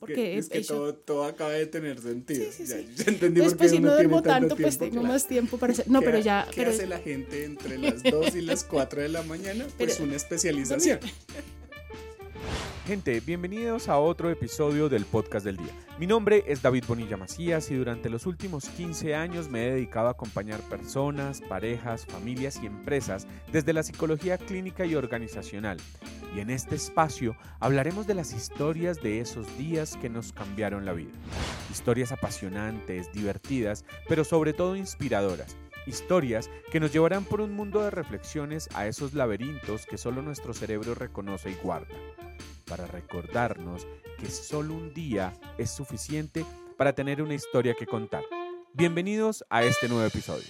porque es que todo, todo, acaba de tener sentido. Sí, sí, sí. Entonces, pues si no duermo tanto, pues tengo más tiempo para hacer. No, pero ya. ¿Qué hace la gente entre las 2 y las 4 de la mañana? Pues una especialización. Gente, bienvenidos a otro episodio del podcast del día. Mi nombre es David Bonilla Macías y durante los últimos 15 años me he dedicado a acompañar personas, parejas, familias y empresas desde la psicología clínica y organizacional. Y en este espacio hablaremos de las historias de esos días que nos cambiaron la vida. Historias apasionantes, divertidas, pero sobre todo inspiradoras historias que nos llevarán por un mundo de reflexiones a esos laberintos que solo nuestro cerebro reconoce y guarda para recordarnos que solo un día es suficiente para tener una historia que contar. Bienvenidos a este nuevo episodio.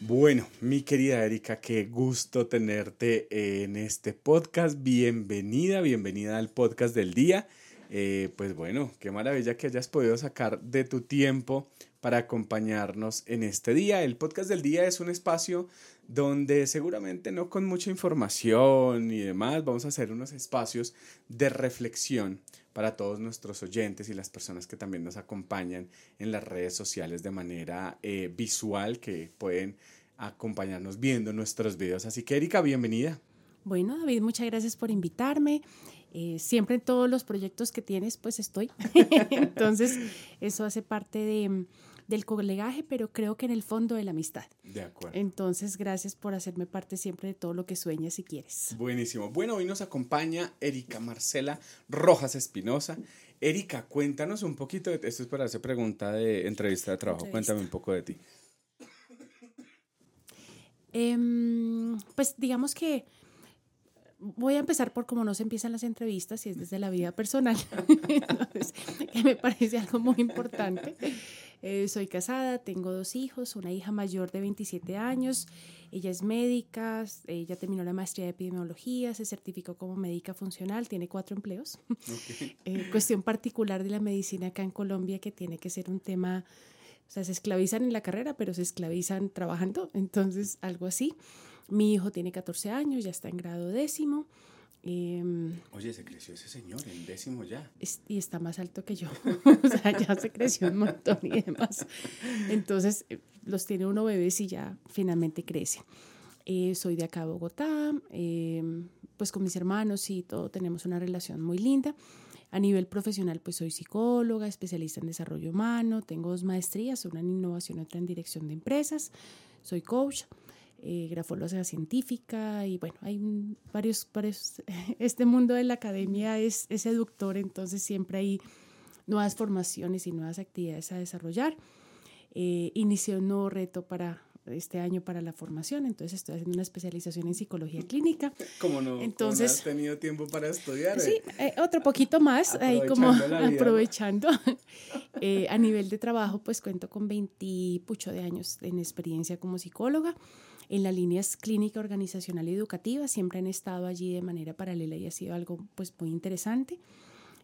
Bueno, mi querida Erika, qué gusto tenerte en este podcast. Bienvenida, bienvenida al podcast del día. Eh, pues bueno, qué maravilla que hayas podido sacar de tu tiempo para acompañarnos en este día. El podcast del día es un espacio donde seguramente no con mucha información y demás, vamos a hacer unos espacios de reflexión para todos nuestros oyentes y las personas que también nos acompañan en las redes sociales de manera eh, visual, que pueden acompañarnos viendo nuestros videos. Así que Erika, bienvenida. Bueno, David, muchas gracias por invitarme. Eh, siempre en todos los proyectos que tienes, pues estoy. Entonces, eso hace parte de, del colegaje, pero creo que en el fondo de la amistad. De acuerdo. Entonces, gracias por hacerme parte siempre de todo lo que sueñas y quieres. Buenísimo. Bueno, hoy nos acompaña Erika Marcela Rojas Espinosa. Erika, cuéntanos un poquito, de, esto es para hacer pregunta de entrevista de trabajo, cuéntame un poco de ti. Em, pues digamos que voy a empezar por cómo no se empiezan las entrevistas y es desde la vida personal, que me parece algo muy importante. Eh, soy casada, tengo dos hijos, una hija mayor de 27 años, ella es médica, ella terminó la maestría de epidemiología, se certificó como médica funcional, tiene cuatro empleos. Eh, cuestión particular de la medicina acá en Colombia que tiene que ser un tema, o sea, se esclavizan en la carrera, pero se esclavizan trabajando, entonces algo así. Mi hijo tiene 14 años, ya está en grado décimo. Em, Oye, se creció ese señor, el décimo ya. y está más alto que yo. o sea, ya se creció un montón y demás. Entonces, eh, los tiene uno bebés y ya finalmente crece. Eh, soy de acá, Bogotá. Em, pues con mis hermanos y todo tenemos una relación muy linda. A nivel profesional, pues soy psicóloga, especialista en desarrollo humano. Tengo dos maestrías, una en innovación y otra en dirección de empresas. Soy coach eh, grafóloga científica y bueno, hay varios, varios, este mundo de la academia es, es seductor, entonces siempre hay nuevas formaciones y nuevas actividades a desarrollar. Eh, inicié un nuevo reto para este año para la formación, entonces estoy haciendo una especialización en psicología clínica. ¿Cómo no? Entonces, has tenido tiempo para estudiar? Sí, eh, otro poquito más, ahí como aprovechando. Eh, a nivel de trabajo, pues cuento con 20 pucho de años en experiencia como psicóloga en las líneas clínica, organizacional y educativa, siempre han estado allí de manera paralela y ha sido algo pues muy interesante.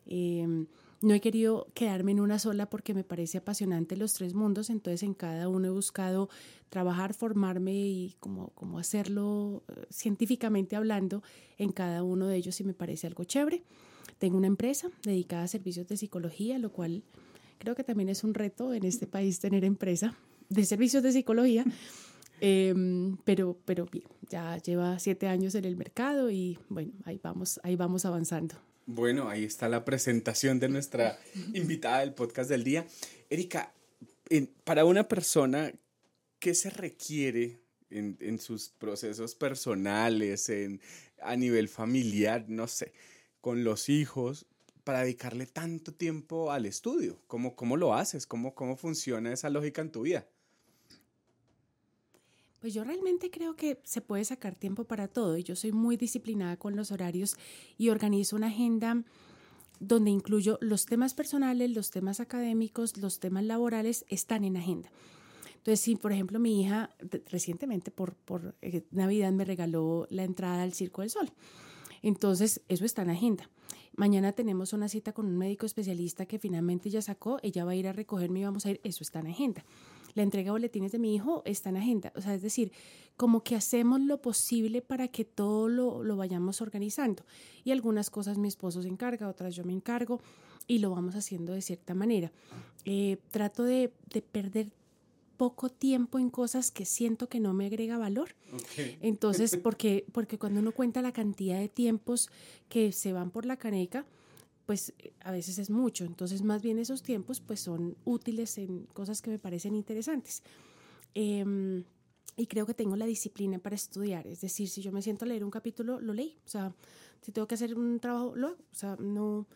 Em, no he querido quedarme en una sola porque me parece apasionante los tres mundos, entonces en cada uno he buscado trabajar, formarme y como, como hacerlo eh, científicamente hablando en cada uno de ellos y me parece algo chévere. Tengo una empresa dedicada a servicios de psicología, lo cual creo que también es un reto en este país tener empresa de servicios de psicología. Em, pero, pero bien, ya lleva siete años en el mercado y bueno, ahí vamos, ahí vamos avanzando. Bueno, ahí está la presentación de nuestra invitada del podcast del día. Erika, para una persona, ¿qué se requiere en, en sus procesos personales, en, a nivel familiar, no sé, con los hijos, para dedicarle tanto tiempo al estudio? ¿Cómo, cómo lo haces? ¿Cómo, ¿Cómo funciona esa lógica en tu vida? Pues yo realmente creo que se puede sacar tiempo para todo y yo soy muy disciplinada con los horarios y organizo una agenda donde incluyo los temas personales, los temas académicos, los temas laborales, están en agenda. Entonces, si por ejemplo mi hija recientemente por, por eh, Navidad me regaló la entrada al Circo del Sol, entonces eso está en agenda. Mañana tenemos una cita con un médico especialista que finalmente ya sacó, ella va a ir a recogerme y vamos a ir, eso está en agenda la entrega de boletines de mi hijo está en agenda. O sea, es decir, como que hacemos lo posible para que todo lo, lo vayamos organizando. Y algunas cosas mi esposo se encarga, otras yo me encargo y lo vamos haciendo de cierta manera. Eh, trato de, de, perder poco tiempo en cosas que siento que no me agrega valor. Entonces, porque, porque cuando uno cuenta la cantidad de tiempos que se van por la caneca, pues eh, a veces es mucho. Entonces, más bien esos tiempos pues son útiles en cosas que me parecen interesantes. Eh, y creo que tengo la disciplina para estudiar. Es decir, si yo me siento a leer un capítulo, lo leí. O sea, si tengo que hacer un trabajo, lo hago. O no,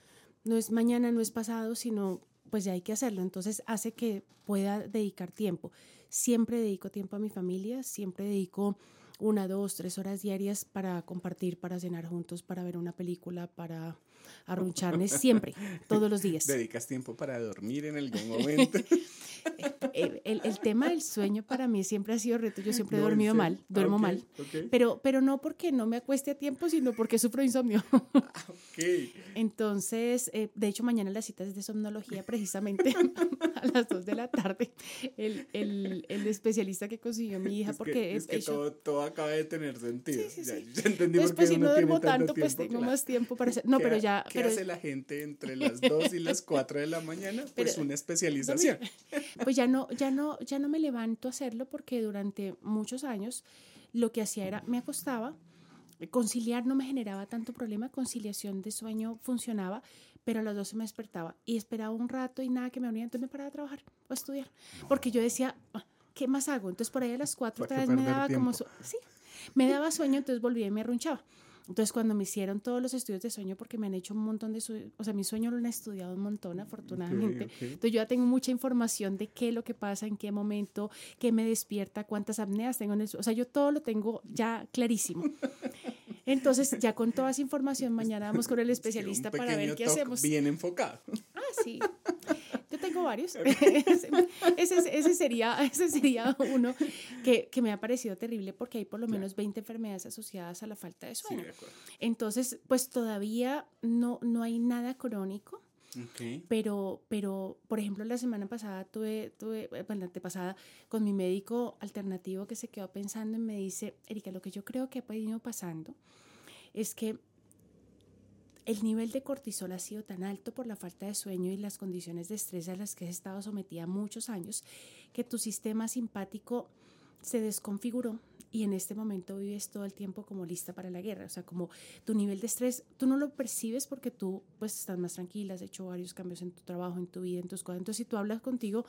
no es mañana, no es pasado, sino pues ya hay que hacerlo. Entonces hace que pueda dedicar tiempo. Siempre dedico tiempo a mi familia, siempre dedico una, dos, tres horas diarias para compartir, para cenar juntos, para ver una película, para arruncharme, siempre, todos los días. ¿Dedicas tiempo para dormir en algún momento? el, el, el, tema del sueño para mí siempre ha sido reto. Yo siempre he dormido mal, duermo mal. Pero, pero no porque no me acueste a tiempo, sino porque sufro insomnio. okay. Entonces, eh, de hecho, mañana la cita es de somnología, precisamente a las 2 de la tarde. El, el, el especialista que consiguió mi hija, es porque que, es que todo, todo, acaba de tener sentido. Sí, sí, ya, sí. ya entendí pues, pues si no duermo tanto, pues tengo claro. más tiempo para hacer. No, ¿Qué pero ha- ¿Qué pero- hace la gente entre las 2 y las 4 de la mañana? Pues Pero- una especialización. pues ya no, ya no, ya no me levanto a hacerlo porque durante muchos años lo que hacía era, me acostaba, conciliar no me generaba tanto problema, conciliación de sueño funcionaba, pero a las 12 me despertaba y esperaba un rato y nada que me unía, entonces me paraba a trabajar o a estudiar, porque yo decía, "Ah, ¿qué más hago? Entonces por ahí a las 4 ¿Para otra vez me daba como, tiempo? su- sí, me daba sueño, entonces volvía y me arrunchaba. Entonces, cuando me hicieron todos los estudios de sueño, porque me han hecho un montón de, su- o sea, mi sueño lo han estudiado un montón, afortunadamente. Entonces, yo ya tengo mucha información de qué es lo que pasa, en qué momento, qué me despierta, cuántas apneas tengo en el su- O sea, yo todo lo tengo ya clarísimo. Entonces, ya con toda esa información, mañana vamos con el especialista para ver qué hacemos. Bien enfocado. Ah, sí. Tengo varios. ese, ese- ese sería, ese sería uno que, que me ha parecido terrible porque hay por lo menos 20 enfermedades asociadas a la falta de Sí, sueño. de. Entonces, pues todavía no, no hay nada crónico, pero, pero, por ejemplo, la semana pasada tuve, tuve, eh, bueno, la antepasada, con mi médico alternativo que se quedó pensando y me dice, Erika, lo que yo creo que ha venido pasando es que el nivel de cortisol ha sido tan alto por la falta de sueño y las condiciones de estrés a las que has estado sometida muchos años que tu sistema simpático se desconfiguró y en este momento vives todo el tiempo como lista para la guerra. O sea, como tu nivel de estrés, tú no lo percibes porque tú pues estás más tranquila, has hecho varios cambios en tu trabajo, en tu vida, en tus cosas. Entonces, si tú hablas contigo,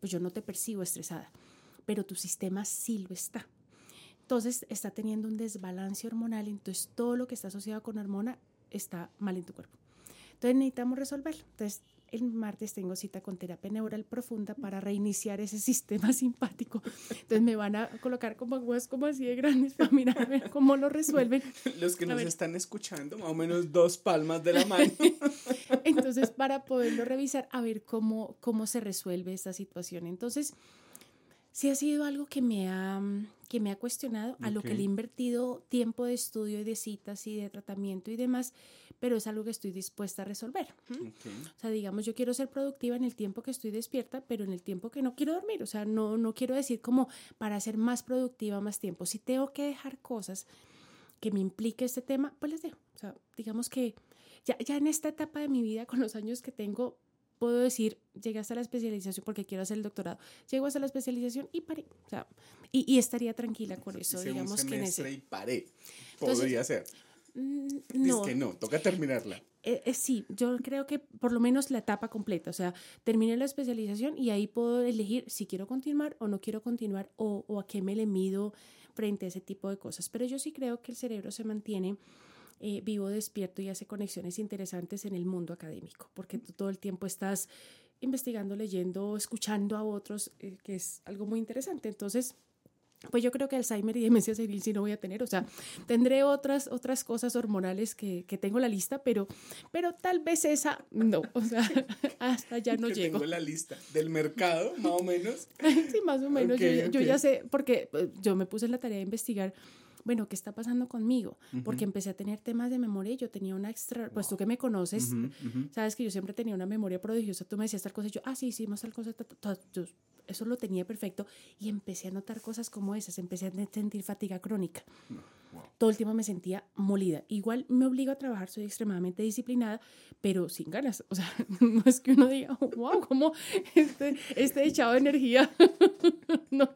pues yo no te percibo estresada, pero tu sistema sí lo está. Entonces, está teniendo un desbalance hormonal, entonces todo lo que está asociado con hormona está mal en tu cuerpo. Entonces, necesitamos resolverlo. Entonces, el martes tengo cita con terapia neural profunda para reiniciar ese sistema simpático. Entonces me van a colocar como aguas como así de grandes para mirar a ver cómo lo resuelven. Los que A nos ver. están escuchando, más o menos dos palmas de la mano. Entonces, para poderlo revisar, a ver cómo, cómo se resuelve esta situación. Entonces, sí ha sido algo que me ha, que me ha cuestionado, a lo que le he invertido tiempo de estudio y de citas y de tratamiento y demás, pero es algo que estoy dispuesta a resolver. O sea, digamos, yo quiero ser productiva en el tiempo que estoy despierta, pero en el tiempo que no quiero dormir. O sea, no, no quiero decir como para ser más productiva más tiempo. Si tengo que dejar cosas que me implique este tema, pues las dejo. O sea, digamos que ya, ya en esta etapa de mi vida, con los años que tengo, puedo decir, llegué hasta la especialización porque quiero hacer el doctorado. Llego hasta la especialización y paré. O sea, y, y estaría tranquila con eso, Hice un digamos que en ese... y paré. Entonces, Podría ser. Mm, No. que no, toca terminarla. Eh, eh, sí, yo creo que por lo menos la etapa completa, o sea, terminé la especialización y ahí puedo elegir si quiero continuar o no quiero continuar o, o a qué me le mido frente a ese tipo de cosas. Pero yo sí creo que el cerebro se mantiene eh, vivo, despierto y hace conexiones interesantes en el mundo académico, porque tú todo el tiempo estás investigando, leyendo, escuchando a otros, eh, que es algo muy interesante. Entonces, pues yo creo que Alzheimer y demencia senil sí no voy a tener, o sea, tendré otras, otras cosas hormonales que, que tengo en la lista, pero, pero tal vez esa no, o sea, hasta allá no que llego. tengo la lista del mercado, más o menos. sí, más o menos, Ok, yo, yo ok. ya sé, porque eh, yo me puse en la tarea de investigar, bueno, ¿qué está pasando conmigo? Porque empecé a tener temas de memoria y yo tenía una extra, pues tú que me conoces, Ujú, ujú. sabes que yo siempre tenía una memoria prodigiosa, tú me decías tal cosa y yo, ah, sí, hicimos tal cosa, ta, ta, ta, yo eso lo tenía perfecto y empecé a notar cosas como esas, empecé a sentir fatiga crónica. Todo el tiempo me sentía molida. Igual me obligo a trabajar, soy extremadamente disciplinada, pero sin ganas. O sea, no es que uno diga, wow, como este, este echado de energía no,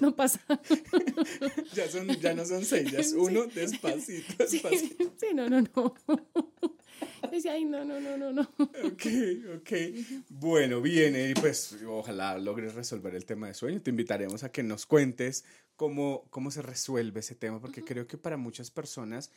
no pasa. ya, son, ya no son seis, ya es uno despacito, despacito. Sí, sí, no, no, no. Decía, ay, no, no, no, no, no. Ok, ok. Bueno, bien, y pues ojalá logres resolver el tema de sueño. Te invitaremos a que nos cuentes cómo, cómo se resuelve ese tema, porque creo que para muchas personas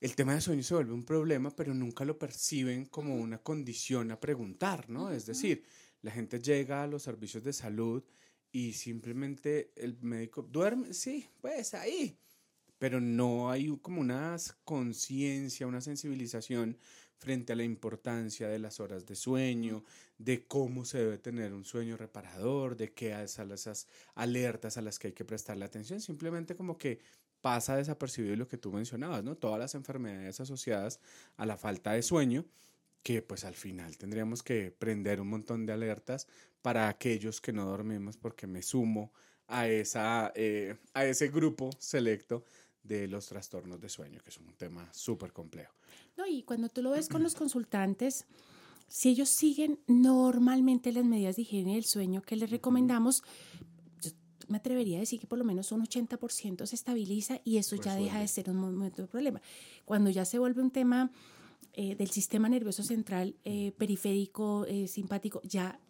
el tema de sueño se vuelve un problema, pero nunca lo perciben como una condición a preguntar, ¿no? Es decir, la gente llega a los servicios de salud y simplemente el médico duerme, sí, pues ahí, pero no hay como una conciencia, una sensibilización frente a la importancia de las horas de sueño, de cómo se debe tener un sueño reparador, de qué son esas alertas a las que hay que prestarle atención, simplemente como que pasa desapercibido lo que tú mencionabas, ¿no? Todas las enfermedades asociadas a la falta de sueño, que pues al final tendríamos que prender un montón de alertas para aquellos que no dormimos, porque me sumo a, esa, eh, a ese grupo selecto de los trastornos de sueño, que es un tema súper complejo. No, y cuando tú lo ves con los consultantes, si ellos siguen normalmente las medidas de higiene del sueño que les recomendamos, yo me atrevería a decir que por lo menos un 80% se estabiliza y eso ya deja de ser un momento de problema. Cuando ya se vuelve un tema eh, del sistema nervioso central, eh, periférico, eh, simpático, ya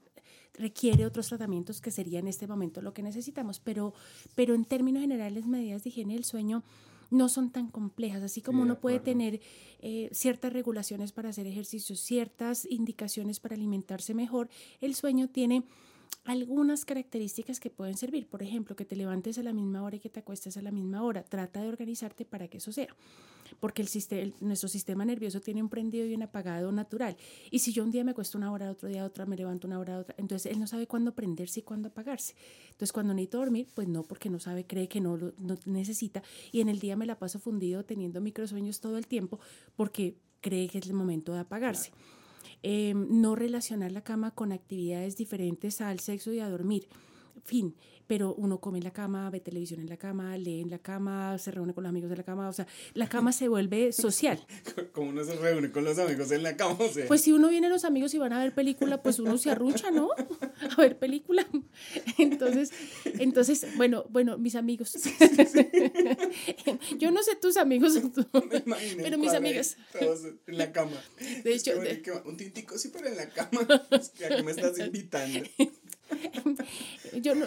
requiere otros tratamientos que sería en este momento lo que necesitamos, pero, pero en términos generales, medidas de higiene del sueño no son tan complejas, así como uno puede tener eh, ciertas regulaciones para hacer ejercicios, ciertas indicaciones para alimentarse mejor, el sueño tiene algunas características que pueden servir. Por ejemplo, que te levantes a la misma hora y que te acuestes a la misma hora. Trata de organizarte para que eso sea. Porque el sistema, nuestro sistema nervioso tiene un prendido y un apagado natural. Y si yo un día me acuesto una hora, otro día otra, me levanto una hora, otra, entonces él no sabe cuándo prenderse y cuándo apagarse. Entonces cuando necesito dormir, pues no, porque no sabe, cree que no lo no necesita. Y en el día me la paso fundido teniendo microsueños todo el tiempo porque cree que es el momento de apagarse. Em, no relacionar la cama con actividades diferentes al sexo y a dormir. Fin, pero uno come en la cama, ve televisión en la cama, lee en la cama, se reúne con los amigos de la cama, o sea, la cama se vuelve social. Como uno se reúne con los amigos en la cama, o sea. Pues si uno viene los amigos y van a ver película, pues uno se arrucha, ¿no? A ver película. Entonces, entonces, bueno, bueno, mis amigos. Yo no sé tus amigos, pero mis amigas. Todos en la cama. De hecho, un tintico sí, pero en la cama. ¿A qué me estás invitando? Yo no,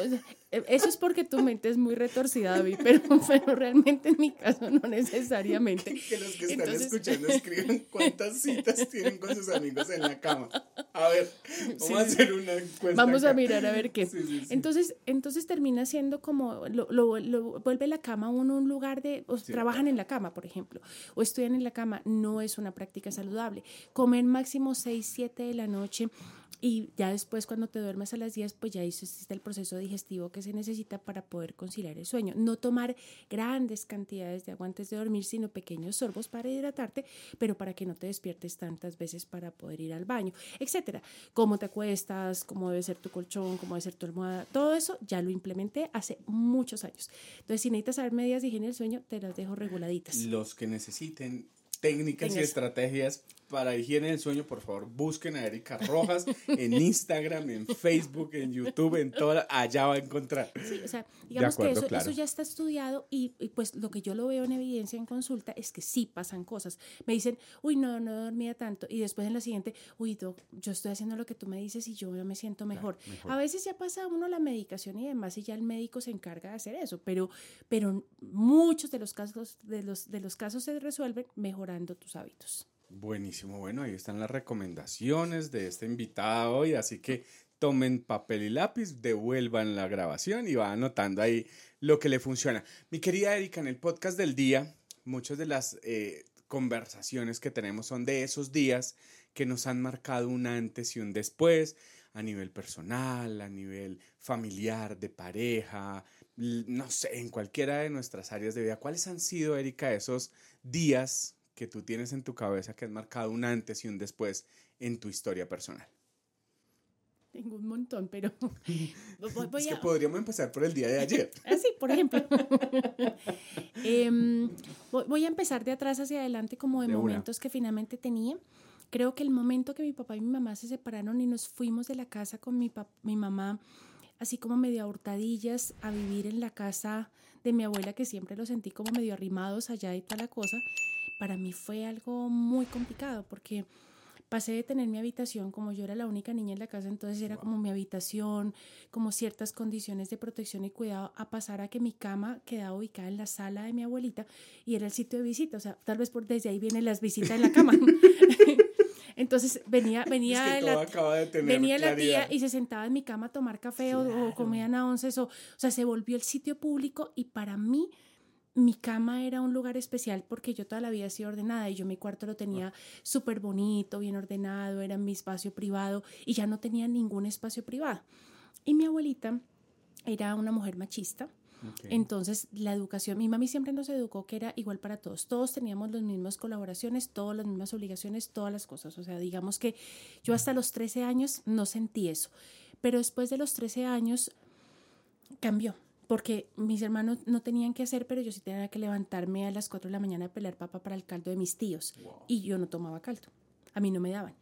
eso es porque tu mente es muy retorcida, David, pero, pero realmente en mi caso no necesariamente. Que los que están escuchando escriben cuántas citas tienen con sus amigos en la cama. A ver, vamos a hacer una encuesta. Vamos a mirar a ver qué. entonces, entonces termina siendo como, lo, lo, vuelve la cama uno un lugar de, o trabajan en la cama, por ejemplo, o estudian en la cama, no es una práctica saludable. Comer máximo 6, 7 de la noche y ya después cuando te duermes a las 10, pues ya hiciste el proceso digestivo que se necesita para poder conciliar el sueño. No tomar grandes cantidades de agua antes de dormir, sino pequeños sorbos para hidratarte, pero para que no te despiertes tantas veces para poder ir al baño, etcétera. Cómo te acuestas, cómo debe ser tu colchón, cómo debe ser tu almohada, todo eso ya lo implementé hace muchos años. Entonces, si necesitas saber medidas de higiene del sueño, te las dejo reguladitas. Los que necesiten técnicas y estrategias para higiene del sueño, por favor, busquen a Erika Rojas en Instagram, en Facebook, en YouTube, en toda, allá va a encontrar. Sí, o sea, digamos que eso, eso, ya está estudiado y, pues lo que yo lo veo en evidencia en consulta es que sí pasan cosas. Me dicen, uy, no, no dormía tanto y después en la siguiente, uy, yo estoy haciendo lo que tú me dices y yo me siento mejor. A veces ya pasa uno la medicación y demás y ya el médico se encarga de hacer eso, pero, pero muchos de los casos, de los, de los casos se resuelven mejorando tus hábitos. Buenísimo, bueno, ahí están las recomendaciones de este invitado hoy, así que tomen papel y lápiz, devuelvan la grabación y va anotando ahí lo que le funciona. Mi querida Erika, en el podcast del día, muchas de las eh, conversaciones que tenemos son de esos días que nos han marcado un antes y un después a nivel personal, a nivel familiar, de pareja, no sé, en cualquiera de nuestras áreas de vida. ¿Cuáles han sido, Erika, esos días que tú tienes en tu cabeza que han marcado un antes y un después en tu historia personal? Tengo un montón, pero es que podríamos empezar por el día de ayer. Así, ah, por ejemplo. Em, voy a empezar de atrás hacia adelante como de, momentos que finalmente tenía. Creo que el momento que mi papá y mi mamá se separaron y nos fuimos de la casa con mi, mi mamá, así como medio a hurtadillas, a vivir en la casa de mi abuela, que siempre lo sentí como medio arrimados allá y tal la cosa, para mí fue algo muy complicado porque pasé de tener mi habitación, como yo era la única niña en la casa, entonces era como mi habitación, como ciertas condiciones de protección y cuidado, a pasar a que mi cama quedaba ubicada en la sala de mi abuelita y era el sitio de visita, o sea, tal vez por desde ahí vienen las visitas en la cama. Entonces venía, venía, la, venía la tía y se sentaba en mi cama a tomar café o, comían a once, o, o sea, se volvió el sitio público y para mí mi cama era un lugar especial porque yo toda la vida he sido ordenada y yo mi cuarto lo tenía súper bonito, bien ordenado, era mi espacio privado y ya no tenía ningún espacio privado. Y mi abuelita era una mujer machista. Entonces, la educación, mi mami siempre nos educó que era igual para todos. Todos teníamos las mismas colaboraciones, todas las mismas obligaciones, todas las cosas. O sea, digamos que yo hasta los 13 años no sentí eso. Pero después de los 13 años cambió porque mis hermanos no tenían que hacer, pero yo sí tenía que levantarme a las 4 de la mañana a pelar papa para el caldo de mis tíos. Y yo no tomaba caldo. A mí no me daban.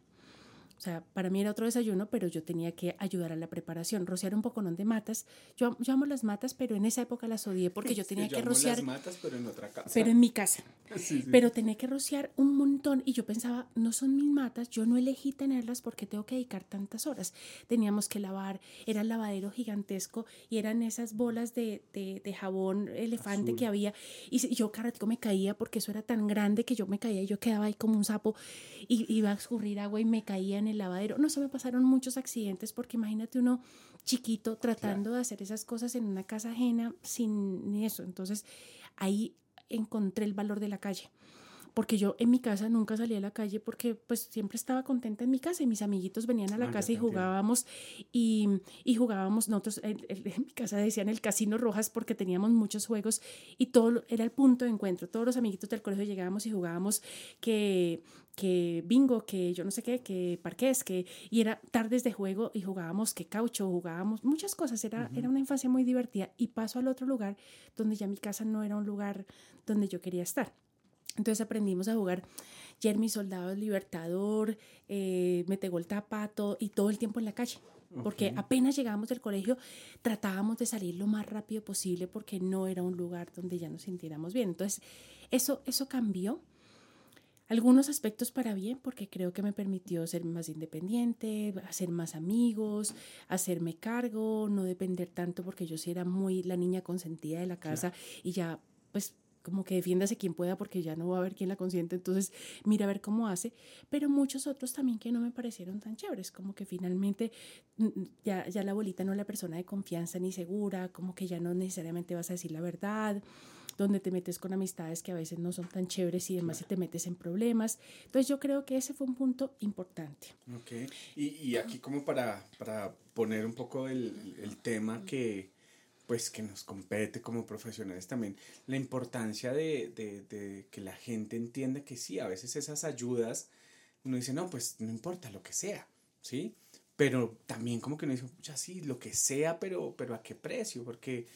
O sea, para mí era otro desayuno, pero yo tenía que ayudar a la preparación, rociar un poco de matas. Yo, yo amo las matas, pero en esa época las odié porque yo tenía que rociar. las matas, pero en otra casa. Pero en mi casa. Pero tenía que rociar un montón y yo pensaba, no son mis matas, yo no elegí tenerlas porque tengo que dedicar tantas horas. Teníamos que lavar, era el lavadero gigantesco y eran esas bolas de, de, de jabón elefante que había. Y yo cada me caía porque eso era tan grande que yo me caía y yo quedaba ahí como un sapo y iba a escurrir agua y me caía en el lavadero. No, se me pasaron muchos accidentes porque imagínate uno chiquito tratando de hacer esas cosas en una casa ajena sin eso. Entonces ahí encontré el valor de la calle porque yo en mi casa nunca salía a la calle porque pues siempre estaba contenta en mi casa y mis amiguitos venían a la ah, casa y jugábamos y, y, jugábamos nosotros en, mi casa decían el casino rojas porque teníamos muchos juegos y todo era el punto de encuentro. Todos los amiguitos del colegio llegábamos y jugábamos que que bingo, que yo no sé qué, que parqués, que y era tardes de juego y jugábamos que caucho, jugábamos muchas cosas, era, era una infancia muy divertida y paso al otro lugar donde ya mi casa no era un lugar donde yo quería estar. Entonces aprendimos a jugar Jeremy Soldado Libertador, eh, Metegol Tapato y todo el tiempo en la calle. Porque apenas llegábamos del colegio tratábamos de salir lo más rápido posible porque no era un lugar donde ya nos sintiéramos bien. Entonces eso, eso cambió. Algunos aspectos para bien porque creo que me permitió ser más independiente, hacer más amigos, hacerme cargo, no depender tanto porque yo sí era muy la niña consentida de la casa y ya pues como que defiéndase quien pueda porque ya no va a haber quien la consiente, entonces mira a ver cómo hace, pero muchos otros también que no me parecieron tan chéveres, como que finalmente mm, mm, ya, ya la abuelita no es la persona de confianza ni segura, como que ya no necesariamente vas a decir la verdad, donde te metes con amistades que a veces no son tan chéveres y demás y te metes en problemas. Entonces yo creo que ese fue un punto importante. Ok, y, y aquí como para, para poner un poco el, el tema que pues que nos compete como profesionales también, la importancia de, de, de, que la gente entienda que sí, a veces esas ayudas, uno dice, no, pues no importa lo que sea, ¿sí? Pero también como que uno dice, ya sí, lo que sea, pero, pero a qué precio, porque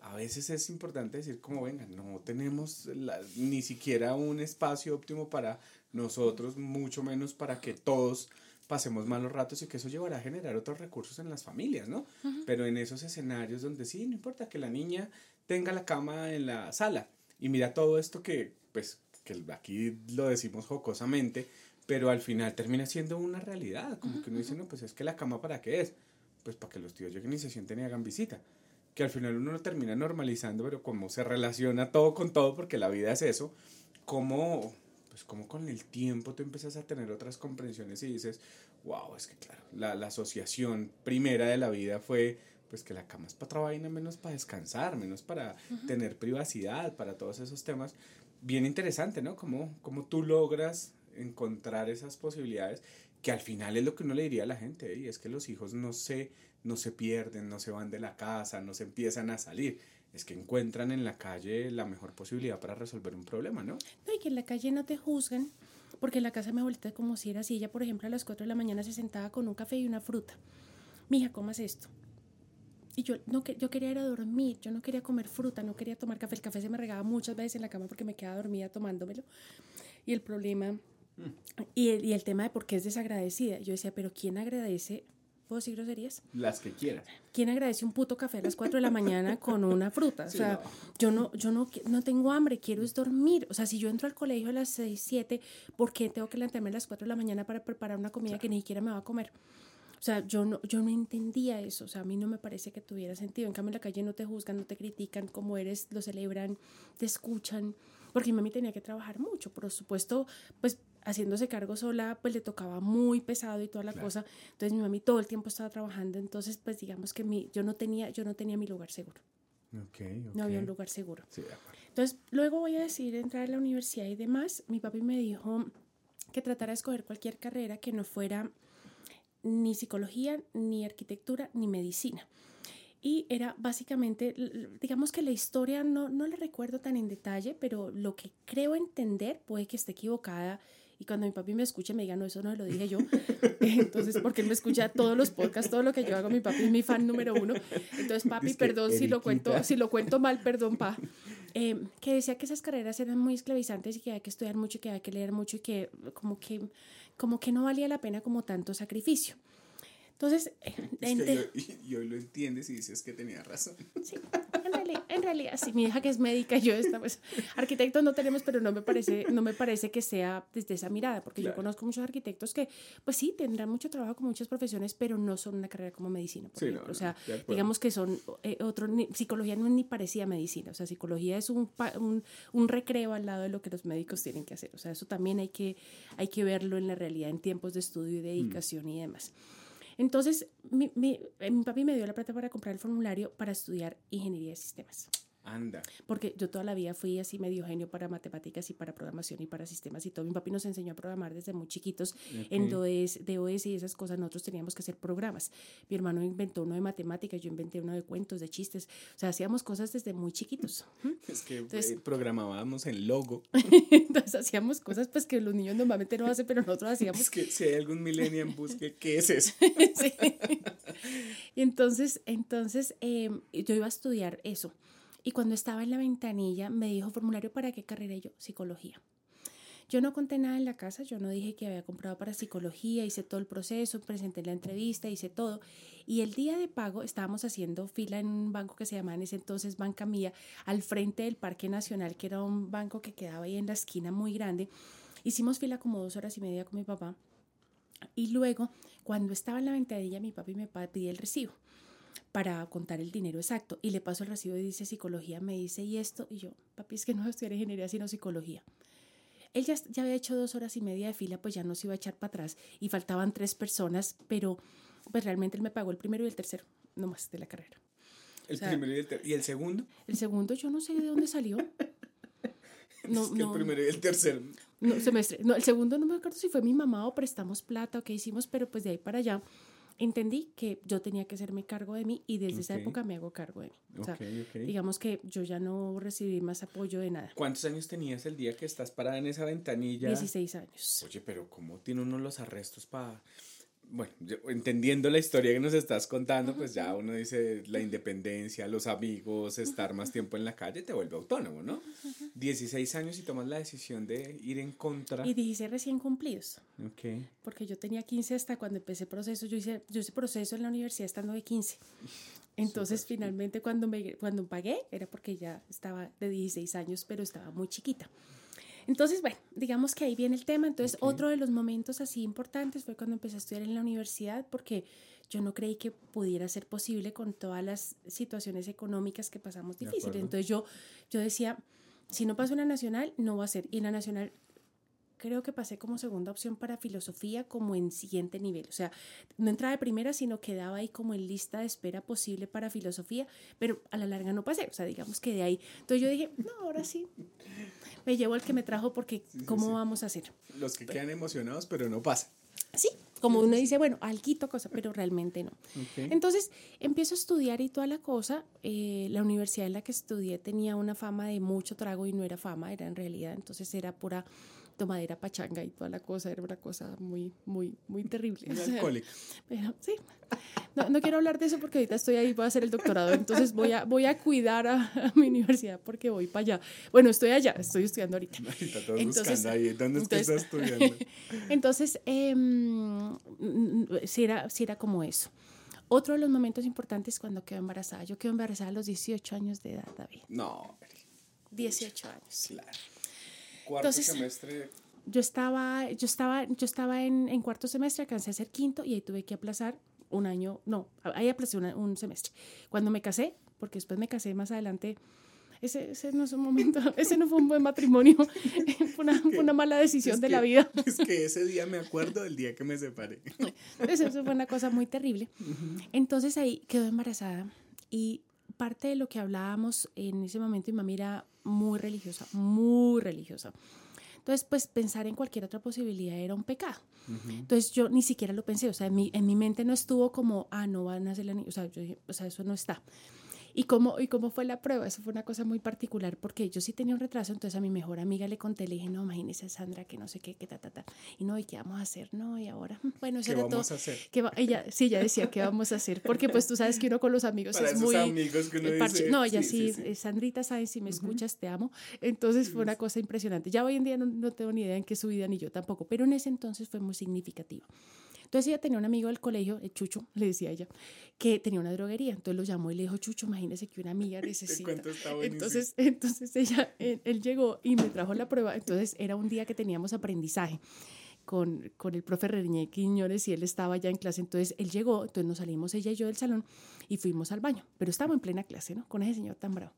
a veces es importante decir como, venga, no tenemos ni siquiera un espacio óptimo para nosotros, mucho menos para que todos pasemos malos ratos y que eso llevará a generar otros recursos en las familias, ¿no? Pero en esos escenarios donde sí, no importa que la niña tenga la cama en la sala y mira todo esto que, pues, que aquí lo decimos jocosamente, pero al final termina siendo una realidad, como que uno dice, no, pues es que la cama para qué es, pues para que los tíos lleguen y se sienten y hagan visita, que al final uno lo termina normalizando, pero como se relaciona todo con todo, porque la vida es eso, como pues como con el tiempo tú empiezas a tener otras comprensiones y dices, wow, es que claro, la, la asociación primera de la vida fue pues que la cama es para vaina, menos para descansar, menos para tener privacidad, para todos esos temas. Bien interesante, ¿no? Como, como tú logras encontrar esas posibilidades que al final es lo que uno le diría a la gente, y es que los hijos no se, no se pierden, no se van de la casa, no se empiezan a salir, es que encuentran en la calle la mejor posibilidad para resolver un problema, ¿no? No, y que en la calle no te juzgan, porque en la casa me abuelita como si era así, ella por ejemplo a las 4 de la mañana se sentaba con un café y una fruta. mija, comas esto. Y yo, no, yo quería ir a dormir, yo no quería comer fruta, no quería tomar café. El café se me regaba muchas veces en la cama porque me quedaba dormida tomándomelo. Y el problema, mm. y, el, y el tema de por qué es desagradecida. Yo decía, pero ¿quién agradece ¿Puedo decir groserías? Las que quieras. ¿Quién agradece un puto café a las 4 de la mañana con una fruta? O sea, yo, no, yo no, no tengo hambre, quiero es dormir. O sea, si yo entro al colegio a las 6, 7, ¿por qué tengo que levantarme a las 4 de la mañana para preparar una comida que ni siquiera me va a comer? O sea, yo no, yo no entendía eso. O sea, a mí no me parece que tuviera sentido. En cambio, en la calle no te juzgan, no te critican como eres, lo celebran, te escuchan. Porque mi mami tenía que trabajar mucho. Por supuesto, pues haciéndose cargo sola, pues le tocaba muy pesado y toda la cosa. Entonces mi mami todo el tiempo estaba trabajando, entonces pues digamos que mi, yo, no tenía, yo no tenía mi lugar seguro. No había un lugar seguro. entonces luego voy a decidir entrar a la universidad y demás. Mi papi me dijo que tratara de escoger cualquier carrera que no fuera ni psicología, ni arquitectura, ni medicina. Y era básicamente, digamos que la historia no, no la recuerdo tan en detalle, pero lo que creo entender, puede que esté equivocada, y cuando mi papi me escuche me diga, no, eso no lo dije yo. Entonces, porque él me escucha todos los podcasts, todo lo que yo hago, mi papi es mi fan número uno. Entonces, papi, perdón si lo, cuento, si lo cuento mal, perdón, pa. Eh, que decía que esas carreras eran muy esclavizantes y que hay que estudiar mucho y que hay que leer mucho y que como que, como que no valía la pena como tanto sacrificio. Entonces, y, hoy lo entiendes y dices que tenía razón. Sí, en realidad, en realidad sí, mi hija que es médica, yo estamos, arquitectos no tenemos, pero no me parece, no me parece que sea desde esa mirada, porque yo conozco muchos arquitectos que, pues sí, tendrán mucho trabajo con muchas profesiones, pero no son una carrera como medicina, por ejemplo. o sea, digamos que son eh, otro, psicología no es ni parecida a medicina, o sea, psicología es un, un, un, recreo al lado de lo que los médicos tienen que hacer, o sea, eso también hay que, hay que verlo en la realidad, en tiempos de estudio y mm. dedicación y demás. Entonces, mi, mi, eh, mi papi me dio la plata para comprar el formulario para estudiar ingeniería de sistemas. Anda. Porque yo toda la vida fui así medio genio para matemáticas y para programación y para sistemas y todo. Mi papi nos enseñó a programar desde muy chiquitos en DOS, DOS y esas cosas. Nosotros teníamos que hacer programas. Mi hermano inventó uno de matemáticas, yo inventé uno de cuentos, de chistes. O sea, hacíamos cosas desde muy chiquitos. Es que eh, programábamos en logo. Entonces hacíamos cosas pues que los niños normalmente no hacen, pero nosotros hacíamos. Es que si hay algún millennial busque, ¿qué es eso? sí. Y entonces, entonces em, yo iba a estudiar eso. Y cuando estaba en la ventanilla me dijo, formulario para qué carrera yo, psicología. Yo no conté nada en la casa, yo no dije que había comprado para psicología, hice todo el proceso, presenté la entrevista, hice todo. Y el día de pago estábamos haciendo fila en un banco que se llamaba en ese entonces Banca Mía, al frente del Parque Nacional, que era un banco que quedaba ahí en la esquina muy grande. Hicimos fila como dos horas y media con mi papá. Y luego, cuando estaba en la ventanilla, mi papi me pidió el recibo para contar el dinero exacto. Y le paso el recibo y dice psicología, me dice, ¿y esto? Y yo, papi, es que no estudiar ingeniería, sino psicología. Él ya, ya, había hecho dos horas y media de fila, pues ya no se iba a echar para atrás y faltaban tres personas, pero pues realmente él me pagó el primero y el tercero, no más de la carrera. ¿El primero y el, tercero? ¿Y el segundo? El segundo yo no sé de dónde salió. No, es que el primero y el tercero. No, semestre. No, el segundo no me acuerdo si fue mi mamá o prestamos plata o qué hicimos, pero pues de ahí para allá entendí que yo tenía que hacerme cargo de mí y desde esa época me hago cargo de mí. O sea, digamos que yo ya no recibí más apoyo de nada. ¿Cuántos años tenías el día que estás parada en esa ventanilla? 16 años. Oye, pero ¿cómo tiene uno los arrestos para bueno, entendiendo la historia que nos estás contando, pues ya uno dice la independencia, los amigos, estar más tiempo en la calle, te vuelve autónomo, ¿no? 16 años y tomas la decisión de ir en contra. Y 16 recién cumplidos. Ok. Porque yo tenía 15 hasta cuando empecé el proceso, yo hice, yo hice proceso en la universidad estando de 15. Entonces, finalmente, cuando, me, cuando pagué, era porque ya estaba de 16 años, pero estaba muy chiquita. Entonces, bueno, digamos que ahí viene el tema. Entonces, otro de los momentos así importantes fue cuando empecé a estudiar en la universidad porque yo no creí que pudiera ser posible con todas las situaciones económicas que pasamos difíciles. Entonces, yo, yo decía, si no paso en la nacional, no va a ser. Y en la nacional creo que pasé como segunda opción para filosofía como en siguiente nivel. O sea, no entraba de primera, sino quedaba ahí como en lista de espera posible para filosofía, pero a la larga no pasé. O sea, digamos que de ahí. Entonces yo dije, no, ahora sí, me llevo el que me trajo porque ¿cómo vamos a hacer? Los que quedan emocionados, pero no pasa. Sí, como uno dice, bueno, alquito cosa, pero realmente no. Entonces empiezo a estudiar y toda la cosa. Eh, la universidad en la que estudié tenía una fama de mucho trago y no era fama, era en realidad, entonces era pura tomadera pachanga y toda la cosa, era una cosa muy, muy, muy terrible. Pero sí, no, quiero hablar de eso porque ahorita estoy ahí, voy a hacer el doctorado, entonces voy a, voy a cuidar a, mi universidad porque voy para allá. Bueno, estoy allá, estoy estudiando ahorita. entonces, ahí, ¿dónde estás estudiando? entonces, em, sí, era, sí era como eso. Otro de los momentos importantes cuando quedo embarazada. Yo quedo embarazada a los 18 años de edad, David. No. 18 años. Claro. Cuarto semestre. Yo estaba, yo estaba, yo estaba en, en, cuarto semestre, alcancé a ser quinto y ahí tuve que aplazar un año, no, ahí aplacé un semestre. Cuando me casé, porque después me casé más adelante, ese, ese no es un momento, ese no fue un buen matrimonio, fue una, una mala decisión de la vida. Es que ese día me acuerdo del día que me separé. Eso, eso fue una cosa muy terrible. Entonces ahí quedó embarazada y parte de lo que hablábamos en ese momento, mi mamá era muy religiosa, muy religiosa. Entonces, pues pensar en cualquier otra posibilidad era un pecado. Entonces yo ni siquiera lo pensé, o sea, en mi, en mi mente no estuvo como, ah, no van a hacer la niña, o sea, yo o sea, eso no está. ¿Y cómo, ¿Y cómo fue la prueba? Eso fue una cosa muy particular porque yo sí tenía un retraso, entonces a mi mejor amiga le conté, le dije, no, imagínese Sandra, que no sé qué, que ta, ta, ta. Y no, ¿y qué vamos a hacer? No, y ahora, bueno, eso ¿Qué era vamos a hacer? Que ella, sí, ella decía, ¿qué vamos a hacer? Porque pues tú sabes que uno con los amigos Para es muy... amigos que uno dice, no, ella sí, Sandrita, sabes, si me escuchas, te amo. Entonces fue una cosa impresionante. Ya hoy en día no, no tengo ni idea en qué su vida, ni yo tampoco, pero en ese entonces fue muy significativo. Entonces ella tenía un amigo del colegio, el Chucho, le decía ella, que tenía una droguería. Entonces lo llamó y le dijo, Chucho, imagínese que una amiga necesita. entonces, entonces ella, él, llegó y me trajo la prueba. Entonces era un día que teníamos aprendizaje. Con, con, el profe Reñé Quiñones y él estaba ya en clase. Entonces él llegó, entonces nos salimos ella y yo del salón y fuimos al baño. Pero estaba en plena clase, ¿no? Con ese señor tan bravo.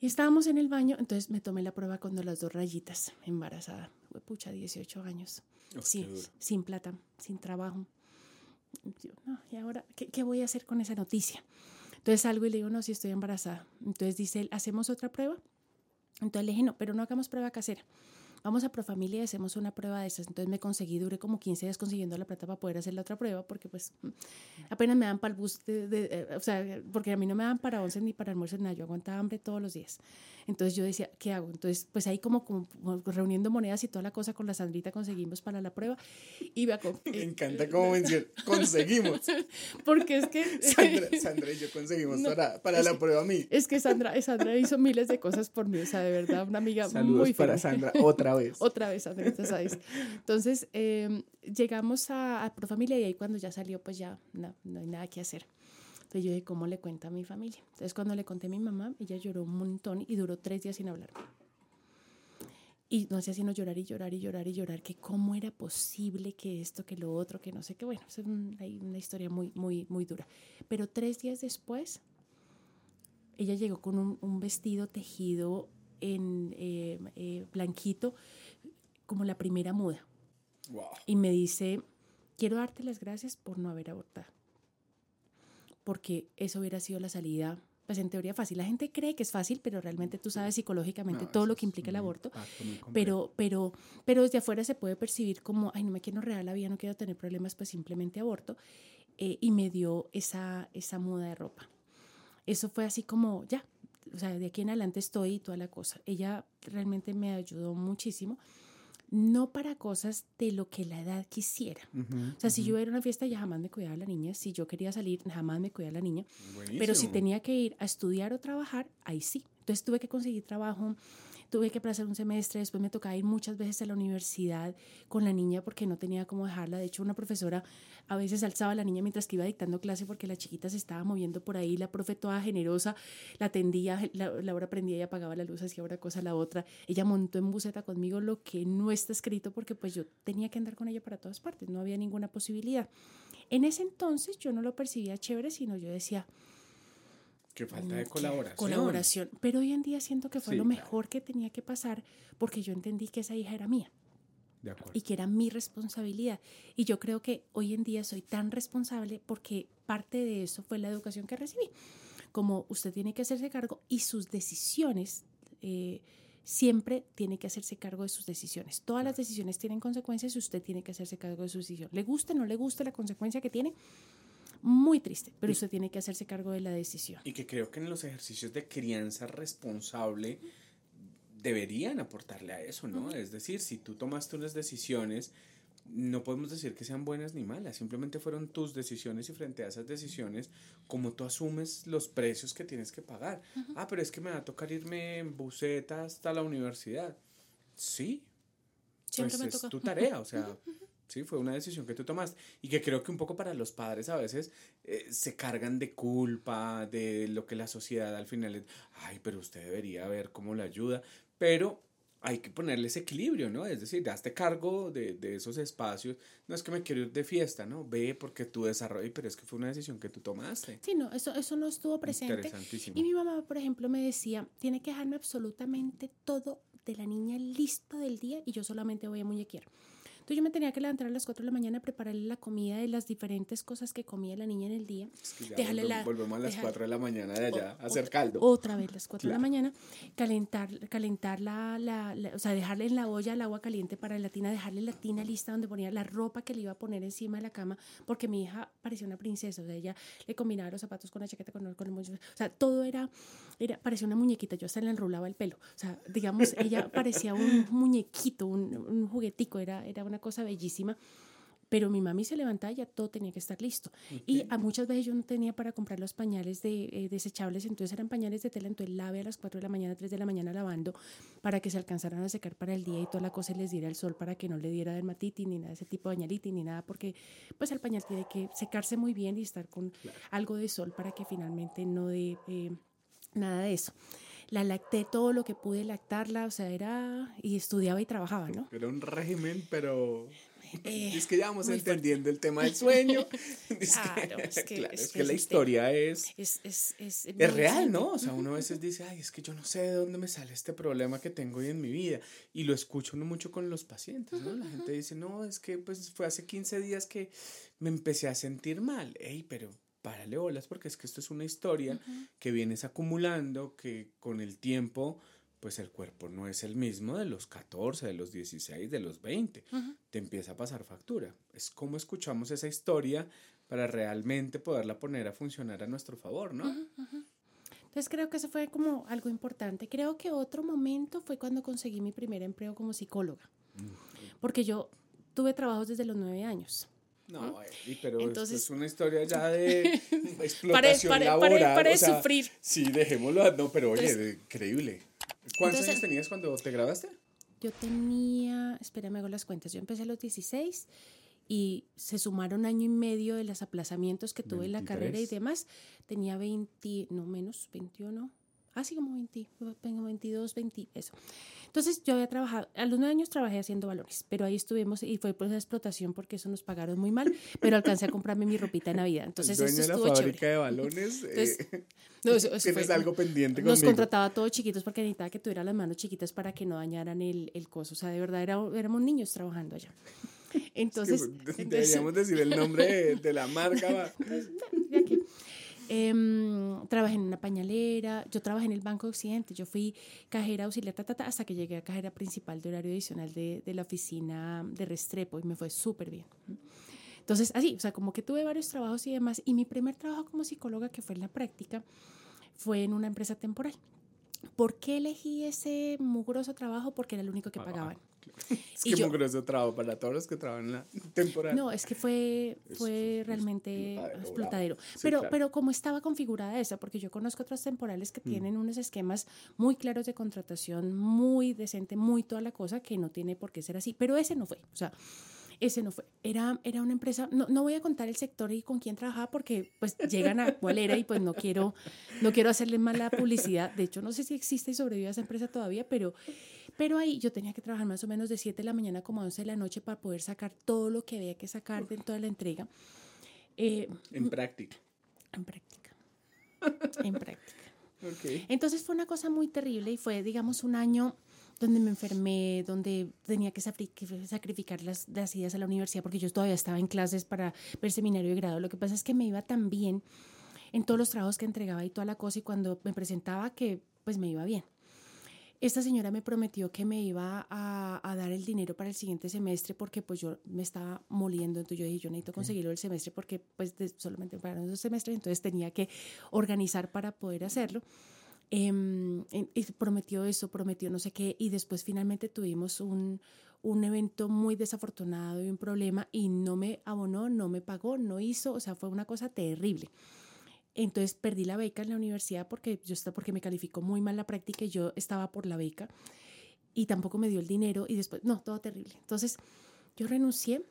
Y estábamos en el baño, entonces me tomé la prueba cuando las dos rayitas, embarazada, pucha, 18 años, sí, sin plata, sin trabajo. ¿Y ahora ¿qué, qué, voy a hacer con esa noticia? Entonces salgo y le digo, no, si estoy embarazada. Entonces dice él, ¿hacemos otra prueba? Entonces le dije, no, pero no hagamos prueba casera vamos a Profamilia y hacemos una prueba de esas. Entonces me conseguí, duré como 15 días consiguiendo la plata para poder hacer la otra prueba, porque pues apenas me dan para el bus, de, eh, o sea, porque a mí no me dan para once ni para almuerzo nada, yo aguantaba hambre todos los días. Entonces yo decía, ¿qué hago? Entonces, pues ahí como, como, reuniendo monedas y toda la cosa con la Sandrita conseguimos para la prueba. Y me, me encanta cómo menciona, conseguimos. Porque es que... Sandra, y yo conseguimos para, para la prueba a mí. Es que Sandra, Sandra hizo miles de cosas por mí, o sea, de verdad, una amiga Saludos muy para Sandra, otra vez. otra vez, Sandrita, ¿sabes? Entonces, em, llegamos a, a Profamilia y ahí cuando ya salió, pues ya no, no hay nada que hacer. Entonces yo dije, ¿cómo le cuento a mi familia? Entonces cuando le conté a mi mamá, ella lloró un montón y duró tres días sin hablar. Y no hacía sino llorar y llorar y llorar y llorar, que cómo era posible que esto, que lo otro, que no sé qué. Bueno, es una, historia muy, muy, muy dura. Pero tres días después, ella llegó con un, vestido tejido en eh, eh, blanquito, como la primera muda. Y me dice, quiero darte las gracias por no haber abortado porque eso hubiera sido la salida, pues en teoría fácil. La gente cree que es fácil, pero realmente tú sabes psicológicamente todo lo que implica el aborto. Pero, pero, pero desde afuera se puede percibir como, ay, no me quiero real la vida, no quiero tener problemas, pues simplemente aborto. Eh, y me dio esa, esa muda de ropa. Eso fue así como, ya, o sea, de aquí en adelante estoy y toda la cosa. Ella realmente me ayudó muchísimo no para cosas de lo que la edad quisiera. o sea, si yo era una fiesta, ya jamás me cuidaba la niña. Si yo quería salir, jamás me cuidaba la niña. Pero si tenía que ir a estudiar o trabajar, ahí sí. Entonces tuve que conseguir trabajo tuve que aplazar un semestre, después me tocaba ir muchas veces a la universidad con la niña porque no tenía cómo dejarla. De hecho, una profesora a veces alzaba a la niña mientras que iba dictando clase porque la chiquita se estaba moviendo por ahí, la profe toda generosa la atendía, la, la hora prendía y apagaba la luz, hacía una cosa la otra. Ella montó en buseta conmigo lo que no está escrito porque pues yo tenía que andar con ella para todas partes, no había ninguna posibilidad. En ese entonces yo no lo percibía chévere, sino yo decía, que falta de colaboración. Colaboración. Pero hoy en día siento que fue lo mejor que tenía que pasar porque yo entendí que esa hija era mía. De acuerdo. Y que era mi responsabilidad. Y yo creo que hoy en día soy tan responsable porque parte de eso fue la educación que recibí. Como usted tiene que hacerse cargo y sus decisiones, eh, siempre tiene que hacerse cargo de sus decisiones. Todas las decisiones tienen consecuencias y usted tiene que hacerse cargo de su decisión. Le guste no le guste la consecuencia que tiene, muy triste, pero usted tiene que hacerse cargo de la decisión. Y que creo que en los ejercicios de crianza responsable deberían aportarle a eso, ¿no? Es decir, si tú tomaste unas decisiones no podemos decir que sean buenas ni malas, simplemente fueron tus decisiones y frente a esas decisiones, como tú asumes los precios que tienes que pagar. Ah, pero es que me va a tocar irme en buseta hasta la universidad. Sí. Siempre pues es tu tarea, o sea, sí, fue una decisión que tú tomaste y que creo que un poco para los padres a veces eh, se cargan de culpa, de lo que la sociedad al final es, ay, pero usted debería ver cómo le ayuda, pero hay que ponerle ese equilibrio, ¿no? Es decir, daste cargo de, de, esos espacios. No es que me quiero ir de fiesta, ¿no? Ve porque tú desarrollas, pero es que fue una decisión que tú tomaste. Sí, no, eso, eso no estuvo presente. Interesantísimo. Y mi mamá, por ejemplo, me decía, tiene que dejarme absolutamente todo de la niña listo del día y yo solamente voy a muñequear yo me tenía que levantar a las 4 de la mañana prepararle la comida de las diferentes cosas que comía la niña en el día. Es la, volvemos a las 4 de la mañana de allá a hacer caldo. Otra vez las 4 de la mañana, calentar, calentar la, la, o sea, dejarle en la olla el agua caliente para la tina, dejarle la tina lista donde ponía la ropa que le iba a poner encima de la cama, porque mi hija parecía una princesa, o sea, ella le combinaba los zapatos con la chaqueta, con el, con el o sea, todo era, era, parecía una muñequita, yo hasta le enrolaba el pelo, o sea, digamos, ella parecía un muñequito, un, un juguetico, era, era una cosa bellísima. Pero mi mami se levantaba y ya todo tenía que estar listo. Y a muchas veces yo no tenía para comprar los pañales de, eh, desechables, entonces eran pañales de tela, entonces lave a las 4 de la mañana, 3 de la mañana lavando para que se alcanzaran a secar para el día y toda la cosa les diera el sol para que no le diera dermatitis ni nada de ese tipo de bañalitis ni nada, porque pues el pañal tiene que secarse muy bien y estar con algo de sol para que finalmente no dé eh, nada de eso la lacté todo lo que pude lactarla, o sea, era, y estudiaba y trabajaba, ¿no? Era un régimen, pero... Eh, es que ya vamos entendiendo el tema del sueño. claro, es que, es que, la historia es, es, es, es, es real, ¿no? O sea, uno a veces dice, ay, es que yo no sé de dónde me sale este problema que tengo hoy en mi vida. Y lo escucho uno mucho con los pacientes, ¿no? La gente dice, no, es que pues fue hace 15 días que me empecé a sentir mal. Ey, pero párale bolas porque es que esto es una historia que vienes acumulando, que con el tiempo, pues el cuerpo no es el mismo de los 14, de los 16, de los 20. Te empieza a pasar factura. Es como escuchamos esa historia para realmente poderla poner a funcionar a nuestro favor, ¿no? Entonces creo que eso fue como algo importante. Creo que otro momento fue cuando conseguí mi primer empleo como psicóloga. Porque yo tuve trabajos desde los nueve años. No, pero Entonces, es una historia ya de explotación pare, laboral. Para, sufrir. Sí, dejémoslo. No, pero oye, increíble. ¿Cuántos años tenías cuando te graduaste? Yo tenía, espérame, hago las cuentas. Yo empecé a los 16 y se sumaron año y medio de los aplazamientos que tuve en la carrera y demás. Tenía 20, no menos, 21 así como 20, 22, 20, eso. Entonces yo había trabajado, a los nueve años trabajé haciendo balones, pero ahí estuvimos y fue por esa explotación porque eso nos pagaron muy mal, pero alcancé a comprarme mi ropita de Navidad. Entonces El dueño de la fábrica de balones. Eh, no, eso, tienes algo pendiente Nos contrataba todos chiquitos porque necesitaba que tuviera las manos chiquitas para que no dañañan el, el coso. O sea, de verdad era, éramos niños trabajando allá. Entonces, deberíamos decir el nombre de, la marca. Va. Pues, Em, trabajé en una pañalera, yo trabajé en el Banco Occidente, yo fui cajera auxiliar hasta que llegué a cajera principal de horario adicional de, de la oficina de Restrepo y me fue súper bien. Entonces, así, o sea, como que tuve varios trabajos y demás. Y mi primer trabajo como psicóloga, que fue en la práctica, fue en una empresa temporal. ¿Por qué elegí ese mugroso trabajo? Porque era el único que pagaban. Es que mugroso trabajo para todos los que trabajan en la temporada. No, es que fue, fue realmente explotadero. pero, pero como estaba configurada esa, porque yo conozco otras temporales que mm. tienen unos esquemas muy claros de contratación, muy decente, muy toda la cosa, que no tiene por qué ser así. Pero ese no fue. O sea, ese no fue. Era, era una empresa, no, no voy a contar el sector y con quién trabajaba porque pues llegan a cuál era y pues no quiero, no quiero hacerle mala publicidad. De hecho, no sé si existe y sobrevive esa empresa todavía, pero, pero ahí yo tenía que trabajar más o menos de 7 de la mañana como a 11 de la noche para poder sacar todo lo que había que sacar dentro de la entrega. Eh, en práctica. En práctica. en práctica. Okay. Entonces fue una cosa muy terrible y fue, digamos, un año donde me enfermé, donde tenía que sacrificar las, las idas a la universidad porque yo todavía estaba en clases para ver seminario de grado. Lo que pasa es que me iba tan bien en todos los trabajos que entregaba y toda la cosa y cuando me presentaba que pues me iba bien. Esta señora me prometió que me iba a, a, dar el dinero para el siguiente semestre porque pues yo me estaba moliendo, entonces yo dije, yo necesito conseguirlo el semestre porque pues solamente para dos semestres, entonces tenía que organizar para poder hacerlo. Em, y prometió eso, prometió no sé qué, y después finalmente tuvimos un, un evento muy desafortunado y un problema y no me abonó, no me pagó, no hizo, o sea, fue una cosa terrible. Entonces perdí la beca en la universidad porque yo porque me calificó muy mal la práctica y yo estaba por la beca y tampoco me dio el dinero y después no, todo terrible. Entonces, yo renuncié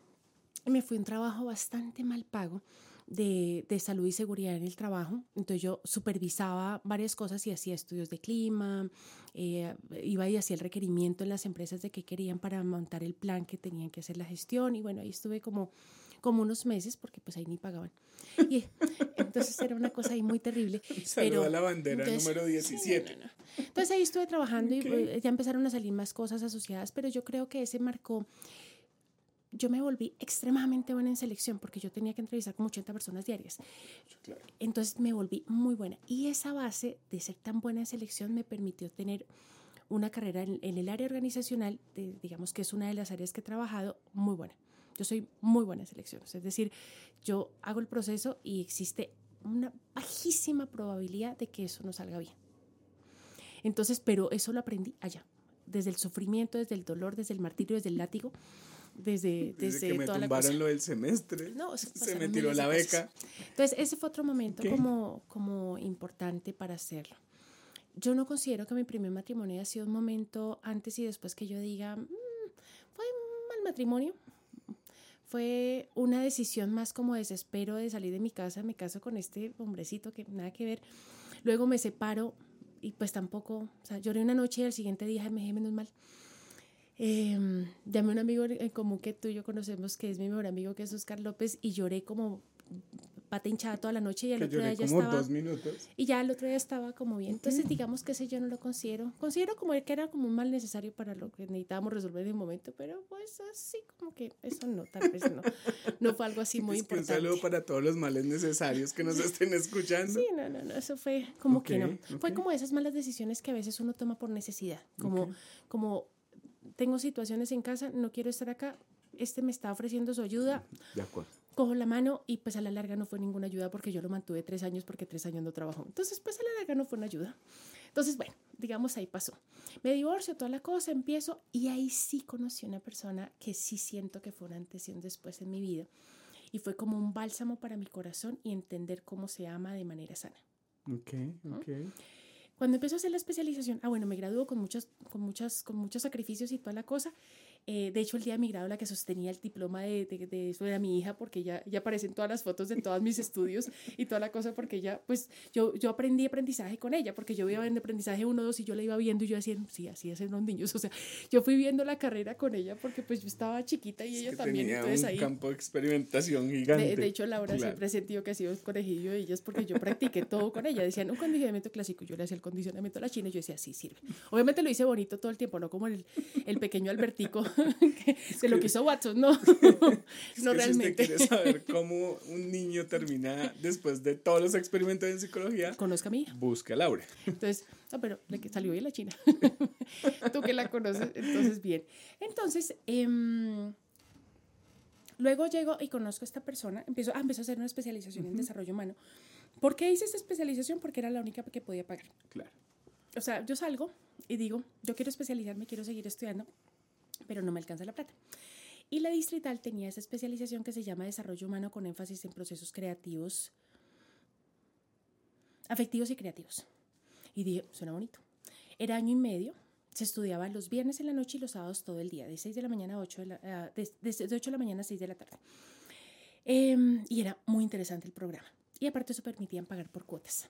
y me fui a un trabajo bastante mal pago de, de, salud y seguridad en el trabajo. Entonces yo supervisaba varias cosas y hacía estudios de clima, eh, iba y hacía el requerimiento en las empresas de qué querían para montar el plan que tenían que hacer la gestión y bueno, ahí estuve como, como unos meses porque pues ahí ni pagaban. Y entonces era una cosa ahí muy terrible. Saludo a la bandera número 17. Entonces ahí estuve trabajando y eh, ya empezaron a salir más cosas asociadas, pero yo creo que ese marcó yo me volví extremadamente buena en selección porque yo tenía que entrevistar como 80 personas diarias. Entonces me volví muy buena. Y esa base de ser tan buena en selección me permitió tener una carrera en, el área organizacional, digamos que es una de las áreas que he trabajado, muy buena. Yo soy muy buena en selección. Es decir, yo hago el proceso y existe una bajísima probabilidad de que eso no salga bien. Entonces, pero eso lo aprendí allá, desde el sufrimiento, desde el dolor, desde el martirio, desde el látigo desde, desde, que me toda tumbaron lo del semestre. No, se me tiró la beca. Entonces, ese fue otro momento como, como importante para hacerlo. Yo no considero que mi primer matrimonio haya sido un momento antes y después que yo diga, mm, fue un mal matrimonio. Fue una decisión más como desespero de salir de mi casa, me caso con este hombrecito que nada que ver. Luego me separo y pues tampoco, o sea, lloré una noche y al siguiente día me dije menos mal. Eh, llamé a un amigo en común que tú y yo conocemos, que es mi mejor amigo, que es Oscar López, y lloré como pata hinchada toda la noche y el otro día ya estaba dos minutos. y ya el otro día estaba como bien. Entonces digamos que ese yo no lo considero. Considero como que era como un mal necesario para lo que necesitábamos resolver en el momento pero pues así como que eso no tal vez no. No fue algo así muy es importante un saludo para todos los males necesarios que nos estén escuchando. Sí no no no eso fue como que no. Fue como esas malas decisiones que a veces uno toma por necesidad como como tengo situaciones en casa, no quiero estar acá, este me está ofreciendo su ayuda. De acuerdo. Cojo la mano y pues a la larga no fue ninguna ayuda porque yo lo mantuve tres años porque tres años no trabajó. Entonces pues a la larga no fue una ayuda. Entonces bueno, digamos ahí pasó. Me divorcio, toda la cosa, empiezo y ahí sí conocí a una persona que sí siento que fue una antes y un después en mi vida. Y fue como un bálsamo para mi corazón y entender cómo se ama de manera sana. Ok, ok. Cuando empezó a hacer la especialización, ah, bueno, me graduó con muchos, con, muchas, con muchos sacrificios y toda la cosa. Eh, de hecho, el día de mi grado, la que sostenía el diploma de, de, eso era mi hija, porque ya, ya aparecen todas las fotos de todos mis estudios y toda la cosa, porque ella, pues yo, yo aprendí aprendizaje con ella, porque yo iba viendo aprendizaje 1, 2 y yo la iba viendo y yo decía, sí, así hacen los niños. O sea, yo fui viendo la carrera con ella porque pues yo estaba chiquita y ella también. Tenía entonces, un ahí, campo de experimentación gigante. De, hecho, Laura siempre ha sentido que ha sido el conejillo de ellas porque yo practiqué todo con ella. Decían un condicionamiento clásico, yo le hacía el condicionamiento a la china y yo decía, sí, sirve. Obviamente lo hice bonito todo el tiempo, no como el, el pequeño Albertico que, lo que hizo Watson, no, no realmente. Si usted quiere saber cómo un niño termina después de todos los experimentos en psicología, conozca a mi Busca a Laura. Entonces, no, pero le salió bien la China. Tú que la conoces, entonces bien. Entonces, eh, luego llego y conozco a esta persona, empiezo, ah, empiezo a hacer una especialización en desarrollo humano. ¿Por qué hice esta especialización? Porque era la única que podía pagar. Claro. O sea, yo salgo y digo, yo quiero especializarme, quiero seguir estudiando, pero no me alcanza la plata. Y la distrital tenía esa especialización que se llama desarrollo humano con énfasis en procesos creativos, afectivos y creativos. Y dije, suena bonito. Era año y medio, se estudiaba los viernes en la noche y los sábados todo el día, de 6 de la mañana a 8 de la, ah, de, 8 de la mañana a 6 de la tarde. Em, y era muy interesante el programa. Y aparte eso permitían pagar por cuotas.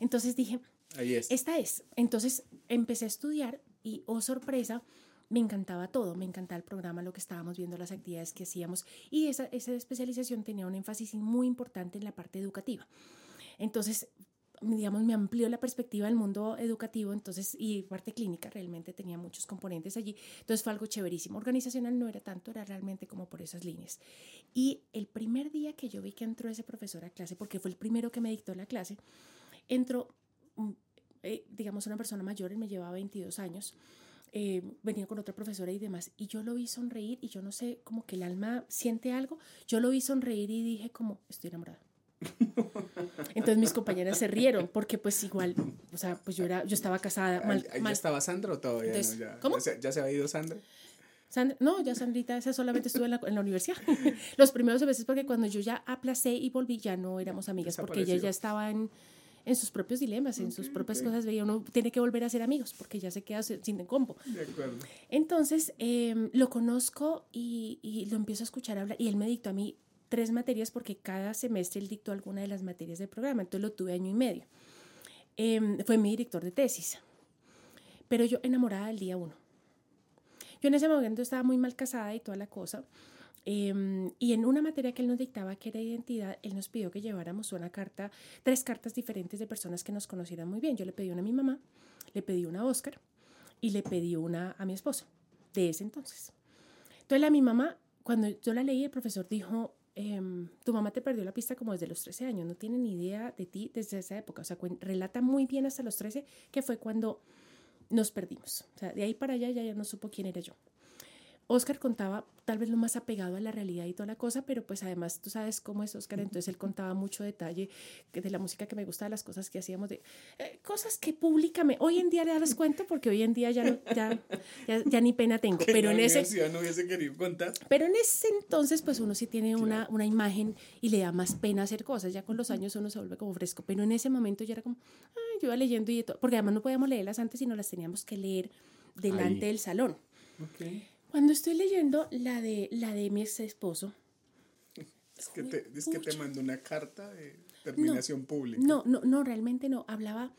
Entonces dije, Ahí es. esta es. Entonces empecé a estudiar y, oh sorpresa, me encantaba todo, me encantaba el programa, lo que estábamos viendo, las actividades que hacíamos y esa, esa especialización tenía un énfasis muy importante en la parte educativa. Entonces, digamos, me amplió la perspectiva del mundo educativo, entonces, y parte clínica realmente tenía muchos componentes allí, entonces fue algo chéverísimo. Organizacional no era tanto, era realmente como por esas líneas. Y el primer día que yo vi que entró ese profesor a clase, porque fue el primero que me dictó la clase, entró, mm, eh, digamos, una persona mayor, él me llevaba 22 años, eh, venía con otra profesora y demás, y yo lo vi sonreír y yo no sé, como que el alma siente algo, yo lo vi sonreír y dije como, estoy enamorada. Entonces mis compañeras se rieron porque pues igual, o sea, pues yo era, yo estaba casada. Mal, ¿Ya estaba Sandra o todavía no? ¿Ya, ¿Cómo? ¿Ya se, ¿Ya se, había ido Sandra? no, ya Sandrita, esa solamente estuve en la, en la universidad. Los primeros veces porque cuando yo ya aplacé y volví ya no éramos amigas porque ella ya estaba en, en sus propios dilemas, en sus propias cosas. Veía uno tiene que volver a ser amigos porque ya se queda sin combo. De acuerdo. Entonces em, lo conozco y, y, lo empiezo a escuchar hablar y él me dictó a mí tres materias porque cada semestre él dictó alguna de las materias del programa. Entonces lo tuve año y medio. Em, fue mi director de tesis. Pero yo enamorada del día uno yo en ese momento estaba muy mal casada y toda la cosa. Em, y en una materia que él nos dictaba, que era identidad, él nos pidió que lleváramos una carta, tres cartas diferentes de personas que nos conocieran muy bien. Yo le pedí una a mi mamá, le pedí una a Oscar y le pedí una a mi esposo, de ese entonces. Entonces a mi mamá, cuando yo la leí, el profesor dijo, em, tu mamá te perdió la pista como desde los 13 años, no tiene ni idea de ti desde esa época. O sea, relata muy bien hasta los 13, que fue cuando nos perdimos. O sea, de ahí para allá ya, ya no supo quién era yo. Oscar contaba tal vez lo más apegado a la realidad y toda la cosa, pero pues además tú sabes cómo es Oscar, entonces él contaba mucho detalle de la música que me gusta, de las cosas que hacíamos, de eh, cosas que públicamente, hoy en día le das cuenta porque hoy en día ya, no, ya, ya, ni pena tengo, pero en ese... no hubiese querido contar. Pero en ese entonces pues uno sí tiene una, una imagen y le da más pena hacer cosas, ya con los años uno se vuelve como fresco, pero en ese momento ya era como, ay, yo iba leyendo y todo, porque además no podíamos leerlas antes, sino las teníamos que leer delante del salón. Okay. Cuando estoy leyendo la de, la de mi ex esposo. Es que, te, es que te mandó una carta de terminación pública. No, no, no, realmente no. Hablaba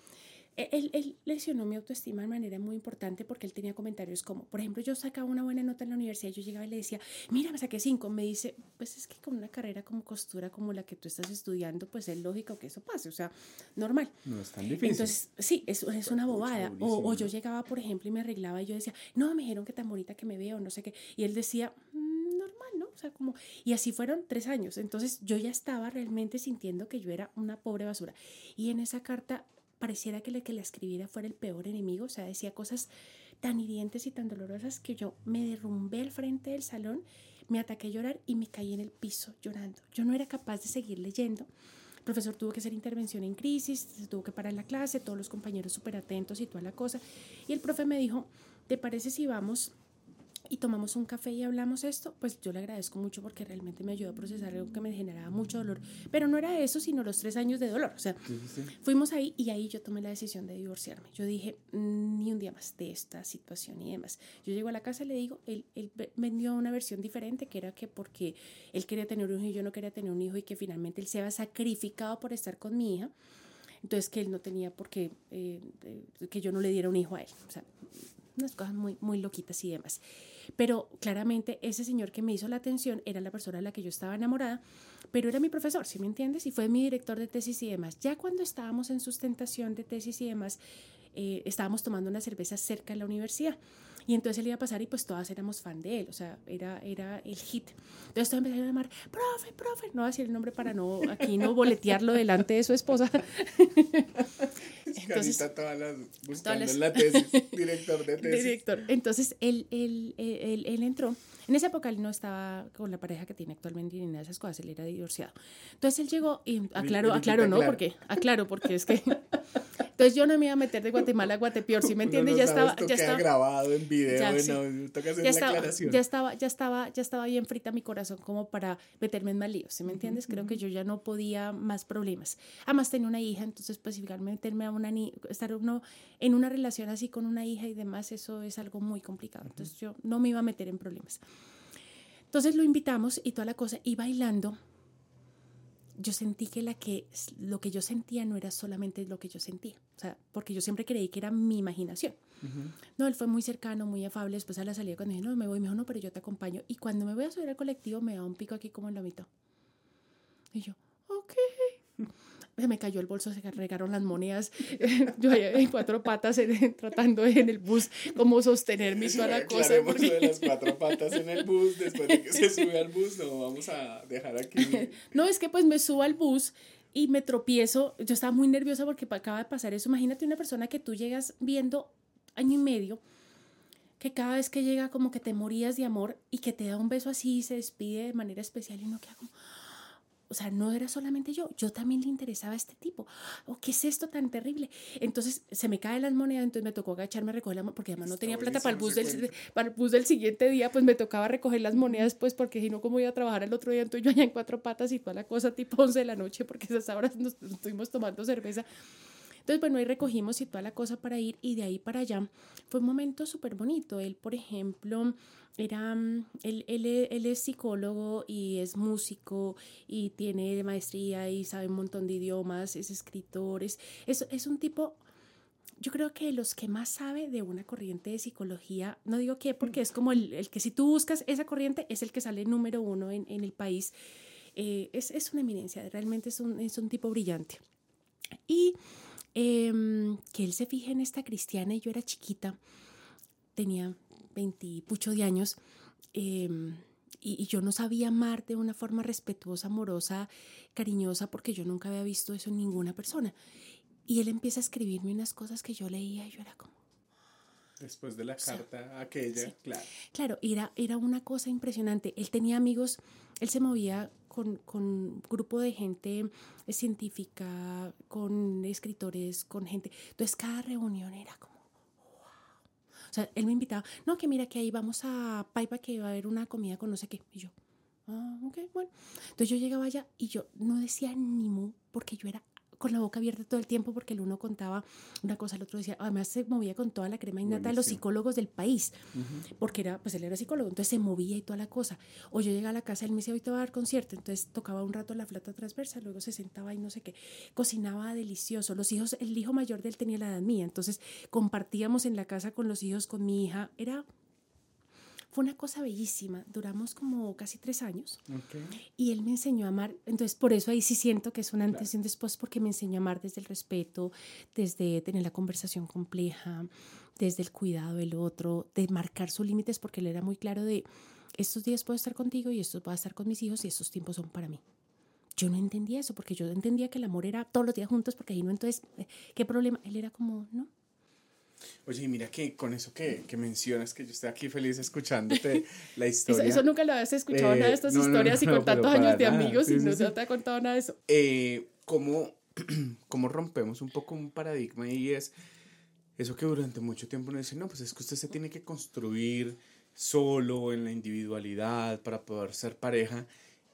él, él, lesionó mi autoestima de manera muy importante porque él tenía comentarios como, por ejemplo, yo sacaba una buena nota en la universidad yo llegaba y le decía, mira, me saqué cinco. Me dice, pues es que con una carrera como costura como la que tú estás estudiando, pues es lógico que eso pase, o sea, normal. No es tan difícil. Entonces, sí, es, es una bobada. O, o, yo llegaba, por ejemplo, y me arreglaba y yo decía, no, me dijeron que tan bonita que me veo, no sé qué. Y él decía, mm, normal, ¿no? O sea, como, y así fueron tres años. Entonces yo ya estaba realmente sintiendo que yo era una pobre basura. Y en esa carta pareciera que el que la escribiera fuera el peor enemigo, o sea, decía cosas tan hirientes y tan dolorosas que yo me derrumbé al frente del salón, me ataqué a llorar y me caí en el piso llorando. Yo no era capaz de seguir leyendo. El profesor tuvo que hacer intervención en crisis, se tuvo que parar la clase, todos los compañeros súper atentos y toda la cosa. Y el profe me dijo, ¿te parece si vamos y tomamos un café y hablamos esto, pues yo le agradezco mucho porque realmente me ayudó a procesar algo que me generaba mucho dolor. Pero no era eso, sino los tres años de dolor. O sea, fuimos ahí y ahí yo tomé la decisión de divorciarme. Yo dije, mm, ni un día más de esta situación y demás. Yo llego a la casa y le digo, él, él vendió una versión diferente, que era que porque él quería tener un hijo y yo no quería tener un hijo y que finalmente él se había sacrificado por estar con mi hija. Entonces que él no tenía por qué, eh, que yo no le diera un hijo a él. O sea, unas cosas muy, muy loquitas y demás. Pero claramente ese señor que me hizo la atención era la persona a la que yo estaba enamorada, pero era mi profesor, ¿sí me entiendes? Y fue mi director de tesis y demás. Ya cuando estábamos en sustentación de tesis y demás, eh, estábamos tomando una cerveza cerca de la universidad. Y entonces él iba a pasar y pues todas éramos fan de él, o sea, era, era el hit. Entonces todos empezaron a llamar, profe, profe, no decir el nombre para no, aquí no boletearlo delante de su esposa. Entonces, todas las, buscando la tesis, director de tesis. Director. Entonces él, él, él, él, entró. En esa época él no estaba con la pareja que tiene actualmente ni nada de esas cosas, él era divorciado. Entonces él llegó y aclaro, aclaro, ¿no? Porque, aclaro, porque es que entonces yo no me iba a meter de Guatemala a Guatepeor, ¿sí me entiendes? ya estaba, ya estaba grabado en video, ya, bueno, toca hacer ya estaba, ya estaba, ya estaba, ya estaba bien frita mi corazón como para meterme en más líos, ¿sí me entiendes? Creo que yo ya no podía más problemas. Además tenía una hija, entonces pues meterme a una estar uno en una relación así con una hija y demás, eso es algo muy complicado. Entonces yo no me iba a meter en problemas. Entonces lo invitamos y toda la cosa y bailando yo sentí que, la que lo que yo sentía no era solamente lo que yo sentía, o sea, porque yo siempre creí que era mi imaginación. No, él fue muy cercano, muy afable, después a la salida cuando dije, no, me voy, me dijo, no, pero yo te acompaño. Y cuando me voy a subir al colectivo me da un pico aquí como en la mitad. Y yo, se me cayó el bolso, se regaron las monedas. Yo en cuatro patas tratando en el bus como sostenerme y toda la cosa. Porque... de las cuatro patas en el bus, después de que se sube al bus, no, vamos a dejar aquí. No, es que pues me subo al bus y me tropiezo. Yo estaba muy nerviosa porque acaba de pasar eso. Imagínate una persona que tú llegas viendo año y medio, que cada vez que llega como que te morías de amor y que te da un beso así y se despide de manera especial y uno queda como, o sea, no era solamente yo, yo también le interesaba a este tipo. ¿O oh, qué es esto tan terrible? Entonces se me caen las monedas, entonces me tocó agacharme a recoger las porque además no tenía plata para el, bus del, para el bus del siguiente día, pues me tocaba recoger las monedas, pues porque si no, ¿cómo iba a trabajar el otro día? Entonces yo allá en cuatro patas y toda la cosa, tipo 11 de la noche, porque esas horas nos estuvimos tomando cerveza. Entonces, bueno, ahí recogimos y toda la cosa para ir y de ahí para allá. Fue un momento súper bonito. Él, por ejemplo, era, mm, él, él, él, es psicólogo y es músico y tiene maestría y sabe un montón de idiomas, es escritor, es, es, un tipo yo creo que los que más sabe de una corriente de psicología, no digo que porque es como el, el, que si tú buscas esa corriente es el que sale número uno en, en el país, eh, es, es, una eminencia, realmente es un, es un tipo brillante. Y Em, que él se fije en esta cristiana y yo era chiquita, tenía veintipucho de años, em, y, yo no sabía amar de una forma respetuosa, amorosa, cariñosa, porque yo nunca había visto eso en ninguna persona. Y él empieza a escribirme unas cosas que yo leía y yo era como... Después de la carta aquella, claro. Claro, era, era una cosa impresionante. Él tenía amigos, él se movía con, con grupo de gente científica, con escritores, con gente. Entonces cada reunión era como, wow. O sea, él me invitaba, no, que mira que ahí vamos a Paipa que va a haber una comida con no sé qué. Y yo, ah, ok, bueno. Entonces yo llegaba allá y yo no decía ni mu porque yo era con la boca abierta todo el tiempo porque el uno contaba una cosa, el otro decía, además se movía con toda la crema innata de los psicólogos del país, porque era, pues él era psicólogo, entonces se movía y toda la cosa. O yo llegaba a la casa, él me decía, hoy te va a dar concierto, entonces tocaba un rato la flauta transversa, luego se sentaba y no sé qué, cocinaba delicioso. Los hijos, el hijo mayor de él tenía la edad mía, entonces compartíamos en la casa con los hijos, con mi hija, era fue una cosa bellísima. Duramos como casi tres años. Y él me enseñó a amar. Entonces, por eso ahí sí siento que es un antes y un después, porque me enseñó a amar desde el respeto, desde tener la conversación compleja, desde el cuidado del otro, de marcar sus límites, porque él era muy claro de estos días puedo estar contigo y estos puedo estar con mis hijos y estos tiempos son para mí. Yo no entendía eso, porque yo entendía que el amor era todos los días juntos, porque ahí no, entonces, eh, ¿qué problema? Él era como, no, Oye, mira que con eso que, que, mencionas, que yo estoy aquí feliz escuchándote la historia. Eso, nunca lo habías escuchado, nada de estas eh, historias y con tantos años de amigos y no se te ha contado nada de eso. Eh, ¿cómo, ¿Cómo rompemos un poco un paradigma y es eso que durante mucho tiempo nos dice, no, pues es que usted se tiene que construir solo en la individualidad para poder ser pareja?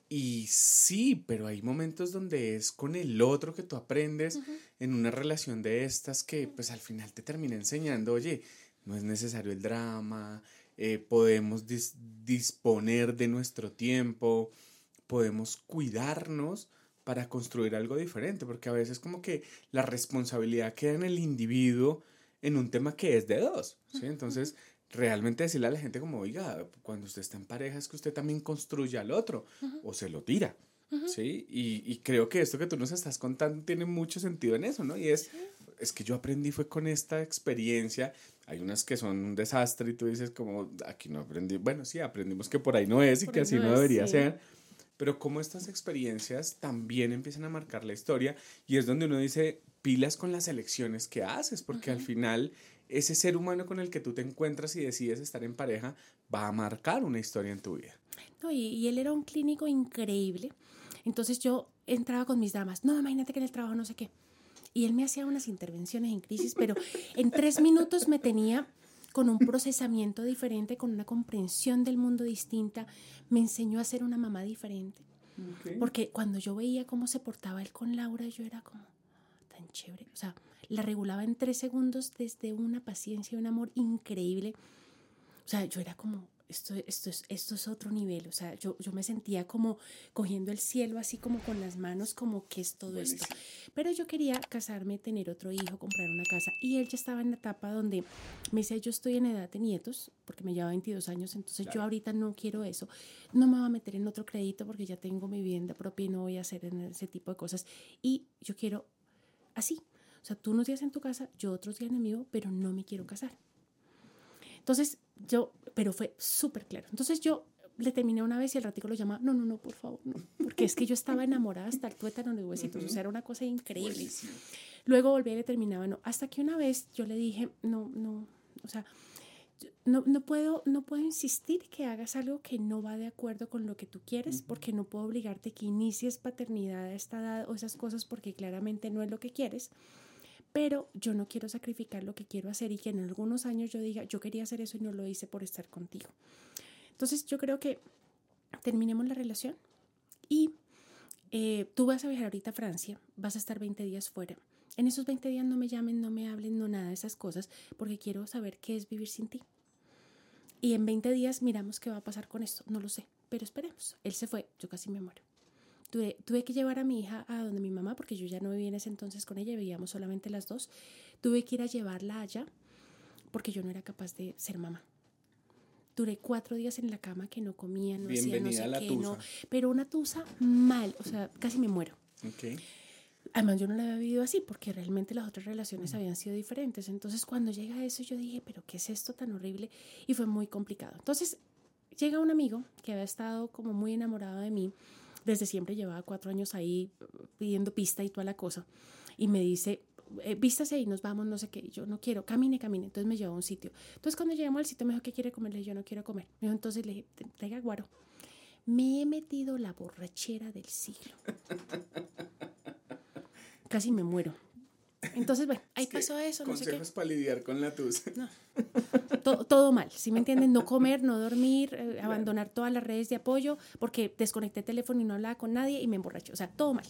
Y sí, pero hay momentos donde es con el otro que tú aprendes en una relación de estas que pues al final te termina enseñando, oye, no es necesario el drama, eh, podemos disponer de nuestro tiempo, podemos cuidarnos para construir algo diferente, porque a veces como que la responsabilidad queda en el individuo en un tema que es de dos, ¿sí? Entonces realmente decirle a la gente como, oiga, cuando usted está en pareja es que usted también construye al otro o se lo tira. ¿Sí? Y, y, creo que esto que tú nos estás contando tiene mucho sentido en eso, ¿no? Y es, es que yo aprendí fue con esta experiencia. Hay unas que son un desastre y tú dices como, aquí no aprendí. Bueno, sí, aprendimos que por ahí no es y que así no, debería ser. Pero como estas experiencias también empiezan a marcar la historia y es donde uno dice, pilas con las elecciones que haces, porque al final ese ser humano con el que tú te encuentras y decides estar en pareja va a marcar una historia en tu vida. No, y, él era un clínico increíble. Entonces yo entraba con mis damas, no, imagínate que en el trabajo no sé qué. Y él me hacía unas intervenciones en crisis, pero en tres minutos me tenía con un procesamiento diferente, con una comprensión del mundo distinta. Me enseñó a ser una mamá diferente. Porque cuando yo veía cómo se portaba él con Laura, yo era como tan chévere. O sea, la regulaba en tres segundos desde una paciencia y un amor increíble. O sea, yo era como, esto, esto, es, esto es otro nivel, o sea, yo, yo me sentía como cogiendo el cielo así como con las manos, como que es todo esto. Pero yo quería casarme, tener otro hijo, comprar una casa y él ya estaba en la etapa donde me decía, yo estoy en edad de nietos, porque me lleva 22 años, entonces yo ahorita no quiero eso, no me voy a meter en otro crédito porque ya tengo mi vivienda propia y no voy a hacer ese tipo de cosas y yo quiero así, o sea, tú unos días en tu casa, yo otros días en el mío, pero no me quiero casar. Entonces, yo, pero fue súper claro. Entonces yo le terminé una vez y el ratico lo llama, no, no, no, por favor, no. Porque es que yo estaba enamorada hasta el tuétano de huesitos. O sea, era una cosa increíble. Luego volví y le terminaba, no. Hasta que una vez yo le dije, no, no, o sea, no, no, puedo, no puedo insistir que hagas algo que no va de acuerdo con lo que tú quieres, porque no puedo obligarte que inicies paternidad a esta edad o esas cosas porque claramente no es lo que quieres. Pero yo no quiero sacrificar lo que quiero hacer y que en algunos años yo diga, yo quería hacer eso y no lo hice por estar contigo. Entonces yo creo que terminemos la relación y eh, tú vas a viajar ahorita a Francia, vas a estar 20 días fuera. En esos 20 días no me llamen, no me hablen, no nada de esas cosas, porque quiero saber qué es vivir sin ti. Y en 20 días miramos qué va a pasar con esto. No lo sé, pero esperemos. Él se fue, yo casi me muero. Tuve, tuve que llevar a mi hija a donde mi mamá, porque yo ya no vivía en ese entonces con ella, vivíamos solamente las dos. Tuve que ir a llevarla allá, porque yo no era capaz de ser mamá. Duré cuatro días en la cama que no comía, no hacía no sé qué, no. Pero una tusa mal, o sea, casi me muero. Okay. Además, yo no la había vivido así porque realmente las otras relaciones habían sido diferentes. Entonces, cuando llega eso, yo dije, pero ¿qué es esto tan horrible? Y fue muy complicado. Entonces, llega un amigo que había estado como muy enamorado de mí. Desde siempre llevaba cuatro años ahí pidiendo pista y toda la cosa. Y me dice, eh, vístase y nos vamos, no sé qué. yo no quiero, camine, camine. Entonces me llevó a un sitio. Entonces cuando llegamos al sitio me dijo, ¿qué quiere comer? Le dije, yo no quiero comer. Me dijo, entonces le dije, traiga guaro. Me he metido la borrachera del siglo. casi me muero. Entonces, bueno, ahí pasó eso. No consejos para lidiar con la tus. No. todo, mal, ¿sí me entienden? No comer, no dormir, eh, abandonar todas las redes de apoyo, porque desconecté el teléfono y no hablaba con nadie y me emborraché. O sea, todo mal.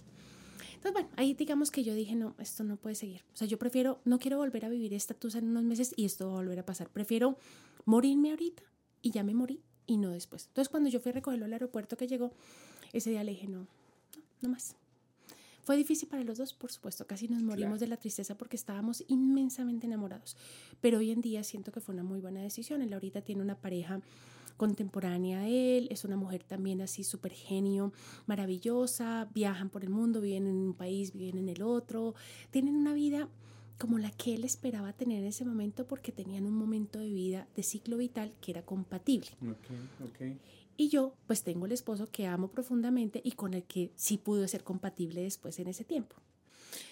Entonces, bueno, ahí digamos que yo dije, no, esto no puede seguir. O sea, yo prefiero, no quiero volver a vivir esta tusa en unos meses y esto va a volver a pasar. Prefiero morirme ahorita y ya me morí y no después. Entonces, cuando yo fui a recogerlo al aeropuerto que llegó, ese día le dije, no, no, no más. Fue difícil para los dos, por supuesto, casi nos morimos de la tristeza porque estábamos inmensamente enamorados, pero hoy en día siento que fue una muy buena decisión. Él ahorita tiene una pareja contemporánea a él, es una mujer también así súper genio, maravillosa, viajan por el mundo, viven en un país, viven en el otro, tienen una vida como la que él esperaba tener en ese momento porque tenían un momento de vida, de ciclo vital que era compatible. Okay, okay. Y yo pues tengo el esposo que amo profundamente y con el que sí pudo ser compatible después en ese tiempo.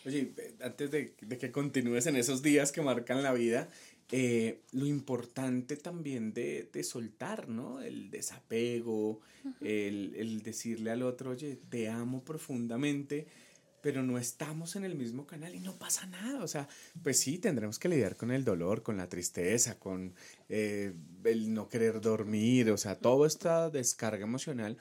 Oye, antes de, que continúes en esos días que marcan la vida, eh, lo importante también de, soltar, ¿no? El desapego, el, el decirle al otro, oye, te amo profundamente pero no estamos en el mismo canal y no pasa nada. O sea, pues sí, tendremos que lidiar con el dolor, con la tristeza, con eh, el no querer dormir, o sea, toda esta descarga emocional,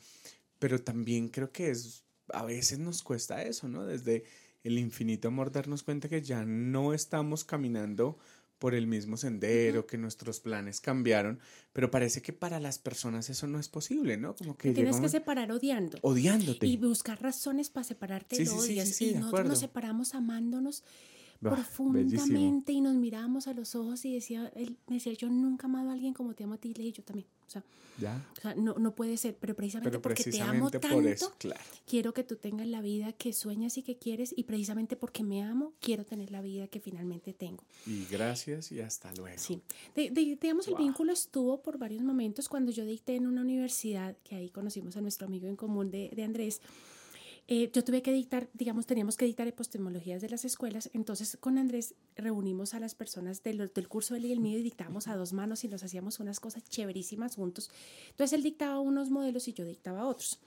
pero también creo que es, a veces nos cuesta eso, ¿no? Desde el infinito amor darnos cuenta que ya no estamos caminando por el mismo sendero, que nuestros planes cambiaron, pero parece que para las personas eso no es posible, ¿no? Como que tienes que separar odiando. Odiándote. Y buscar razones para separarte sí, odias. y nosotros nos separamos amándonos profundamente y nos mirábamos a los ojos y decía, él me decía, yo nunca amado a alguien como te amo a ti, y yo también. O sea, O sea no, no, puede ser, pero precisamente porque te amo tanto, quiero que tú tengas la vida que sueñas y que quieres y precisamente porque me amo, quiero tener la vida que finalmente tengo. Y gracias y hasta luego. Sí, digamos, el vínculo estuvo por varios momentos cuando yo dicté en una universidad, que ahí conocimos a nuestro amigo en común de, de Andrés, eh, yo tuve que dictar, digamos, teníamos que dictar epistemologías de las escuelas, entonces con Andrés reunimos a las personas del, del curso él y el mío y dictábamos a dos manos y nos hacíamos unas cosas chéverísimas juntos. Entonces él dictaba unos modelos y yo dictaba otros.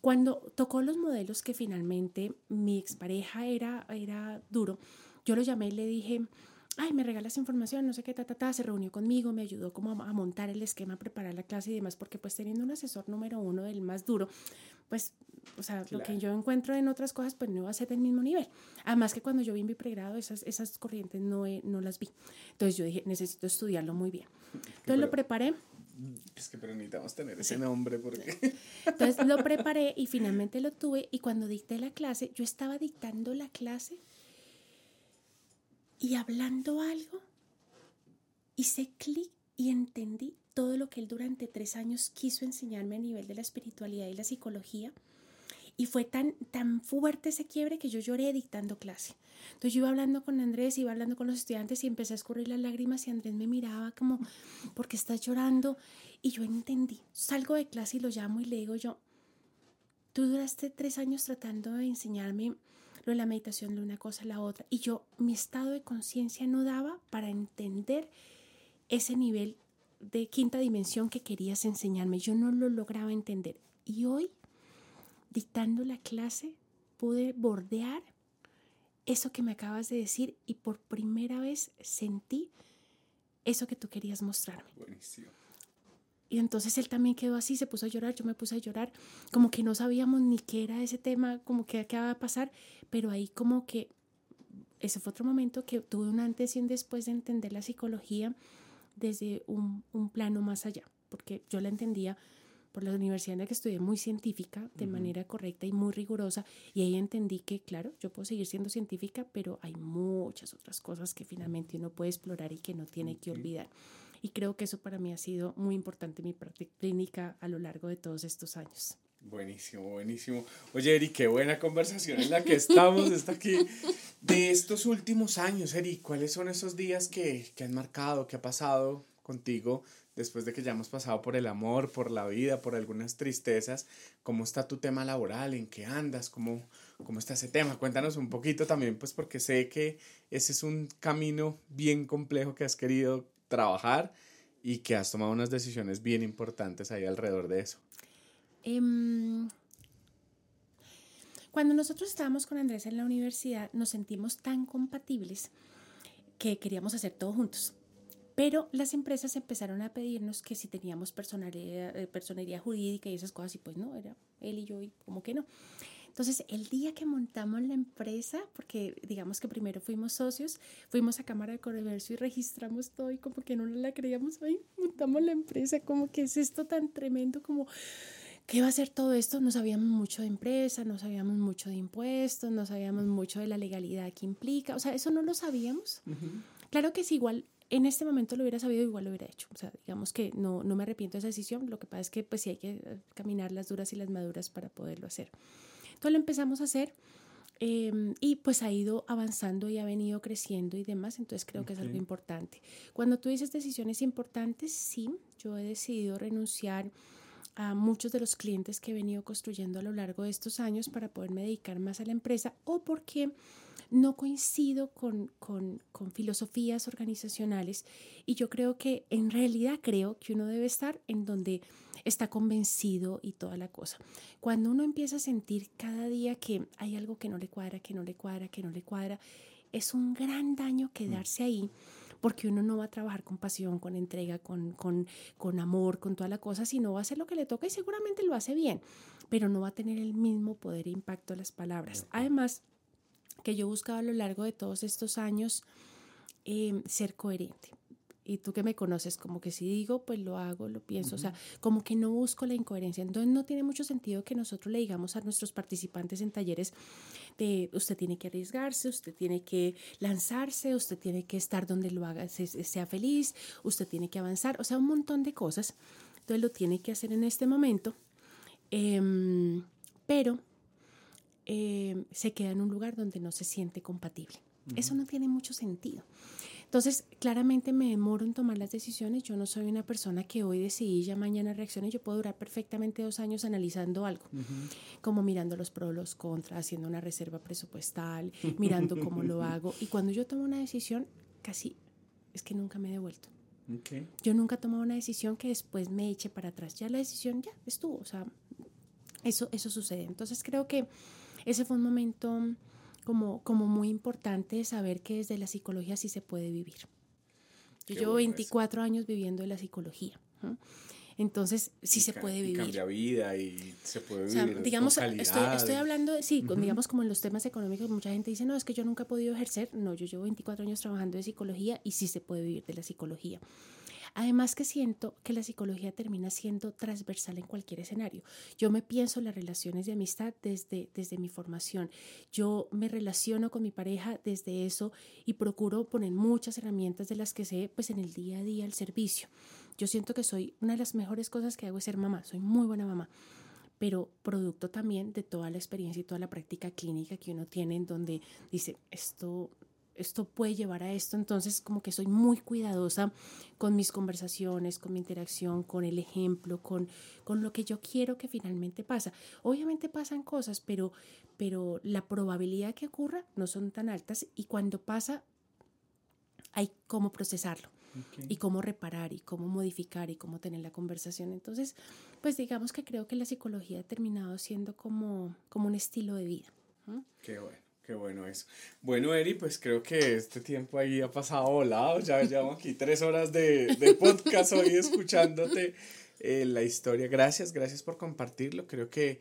Cuando tocó los modelos que finalmente mi expareja era, era duro, yo lo llamé y le dije, ay, me regalas información, no sé qué, ta, ta, ta, se reunió conmigo, me ayudó como a, montar el esquema, a preparar la clase y demás, porque pues teniendo un asesor número uno del más duro, pues o sea, lo que yo encuentro en otras cosas, pues no va a ser del mismo nivel. Además que cuando yo vi mi pregrado, esas, esas corrientes no, no las vi. Entonces yo dije, necesito estudiarlo muy bien. Entonces lo preparé. Es que pero necesitamos tener ese nombre porque... Entonces lo preparé y finalmente lo tuve y cuando dicté la clase, yo estaba dictando la clase y hablando algo, hice clic y entendí todo lo que él durante tres años quiso enseñarme a nivel de la espiritualidad y la psicología y fue tan, tan fuerte ese quiebre que yo lloré dictando clase. Entonces yo iba hablando con Andrés, iba hablando con los estudiantes y empecé a escurrir las lágrimas y Andrés me miraba como, ¿por qué estás llorando? Y yo entendí. Salgo de clase y lo llamo y le digo yo, tú duraste tres años tratando de enseñarme la meditación, de una cosa, la otra. Y yo, mi estado de conciencia no daba para entender ese nivel de quinta dimensión que querías enseñarme. Yo no lo lograba entender. Y hoy, dictando la clase, pude bordear eso que me acabas de decir y por primera vez sentí eso que tú querías mostrarme. Buenísimo. Y entonces él también quedó así, se puso a llorar, yo me puse a llorar, como que no sabíamos ni qué era ese tema, como que acaba de pasar, pero ahí como que ese fue otro momento que tuve un antes y un después de entender la psicología desde un plano más allá, porque yo la entendía por la universidad en la que estudié muy científica, de manera correcta y muy rigurosa, y ahí entendí que, claro, yo puedo seguir siendo científica, pero hay muchas otras cosas que finalmente uno puede explorar y que no tiene que olvidar. Y creo que eso para mí ha sido muy importante en mi práctica clínica a lo largo de todos estos años. Buenísimo, buenísimo. Oye, Eri, qué buena conversación en la que estamos. Está aquí. De estos últimos años, Eri, ¿cuáles son esos días que, que han marcado, que ha pasado contigo después de que ya hemos pasado por el amor, por la vida, por algunas tristezas, ¿cómo está tu tema laboral? ¿En qué andas? ¿Cómo, cómo está ese tema? Cuéntanos un poquito también, pues porque sé que ese es un camino bien complejo que has querido trabajar y que has tomado unas decisiones bien importantes ahí alrededor de eso. Em, cuando nosotros estábamos con Andrés en la universidad, nos sentimos tan compatibles que queríamos hacer todo juntos. Pero las empresas empezaron a pedirnos que si teníamos personalidad, eh, personería jurídica y esas cosas, y pues no, era él y yo, y como que no. Entonces, el día que montamos la empresa, porque digamos que primero fuimos socios, fuimos a Cámara de Comercio y registramos todo y como que no la creíamos, ahí montamos la empresa, como que es esto tan tremendo como... ¿Qué va a ser todo esto? No sabíamos mucho de empresa, no sabíamos mucho de impuestos, no sabíamos mucho de la legalidad que implica, o sea, eso no lo sabíamos. Claro que es igual en este momento lo hubiera sabido, igual lo hubiera hecho. O sea, digamos que no, no me arrepiento de esa decisión. Lo que pasa es que pues sí hay que eh, caminar las duras y las maduras para poderlo hacer. Entonces lo empezamos a hacer em, y pues ha ido avanzando y ha venido creciendo y demás. Entonces creo que es algo importante. Cuando tú dices decisiones importantes, sí, yo he decidido renunciar a muchos de los clientes que he venido construyendo a lo largo de estos años para poderme dedicar más a la empresa o porque no coincido con, con, con, filosofías organizacionales y yo creo que en realidad creo que uno debe estar en donde está convencido y toda la cosa. Cuando uno empieza a sentir cada día que hay algo que no le cuadra, que no le cuadra, que no le cuadra, es un gran daño quedarse ahí porque uno no va a trabajar con pasión, con entrega, con, con, con, amor, con toda la cosa, sino va a hacer lo que le toca y seguramente lo hace bien, pero no va a tener el mismo poder e impacto de las palabras. Además, que yo he buscado a lo largo de todos estos años em, ser coherente. Y tú que me conoces, como que si digo, pues lo hago, lo pienso, o sea, como que no busco la incoherencia. Entonces no tiene mucho sentido que nosotros le digamos a nuestros participantes en talleres de usted tiene que arriesgarse, usted tiene que lanzarse, usted tiene que estar donde lo haga, sea feliz, usted tiene que avanzar, o sea, un montón de cosas. Entonces lo tiene que hacer en este momento. Em, pero eh, se queda en un lugar donde no se siente compatible. Eso no tiene mucho sentido. Entonces, claramente me demoro en tomar las decisiones. Yo no soy una persona que hoy decidí ya mañana reaccione. Yo puedo durar perfectamente dos años analizando algo, como mirando los pros, los contras, haciendo una reserva presupuestal, mirando cómo lo hago. Y cuando yo tomo una decisión, casi es que nunca me he devuelto. Yo nunca tomo una decisión que después me eche para atrás. Ya la decisión ya estuvo. O sea, eso, eso sucede. Entonces creo que ese fue un momento como, como muy importante de saber que desde la psicología sí se puede vivir. Yo llevo 24 años viviendo de la psicología. Entonces, sí se puede vivir. cambia vida y se puede vivir. digamos, con estoy, estoy, hablando, sí, digamos como en los temas económicos, mucha gente dice, no, es que yo nunca he podido ejercer. No, yo llevo 24 años trabajando de psicología y sí se puede vivir de la psicología. Además que siento que la psicología termina siendo transversal en cualquier escenario. Yo me pienso las relaciones de amistad desde, desde mi formación. Yo me relaciono con mi pareja desde eso y procuro poner muchas herramientas de las que sé pues en el día a día al servicio. Yo siento que soy una de las mejores cosas que hago es ser mamá. Soy muy buena mamá pero producto también de toda la experiencia y toda la práctica clínica que uno tiene en donde dice, esto esto puede llevar a esto. Entonces, como que soy muy cuidadosa con mis conversaciones, con mi interacción, con el ejemplo, con, con lo que yo quiero que finalmente pasa. Obviamente pasan cosas, pero, pero la probabilidad que ocurra no son tan altas y cuando pasa hay cómo procesarlo. y cómo reparar y cómo modificar y cómo tener la conversación. Entonces, pues digamos que creo que la psicología ha terminado siendo como, como un estilo de vida. Qué bueno. Qué bueno eso. Bueno, Eri, pues creo que este tiempo ahí ha pasado volado. Ya llevamos aquí tres horas de, de podcast hoy escuchándote eh, la historia. Gracias, gracias por compartirlo. Creo que,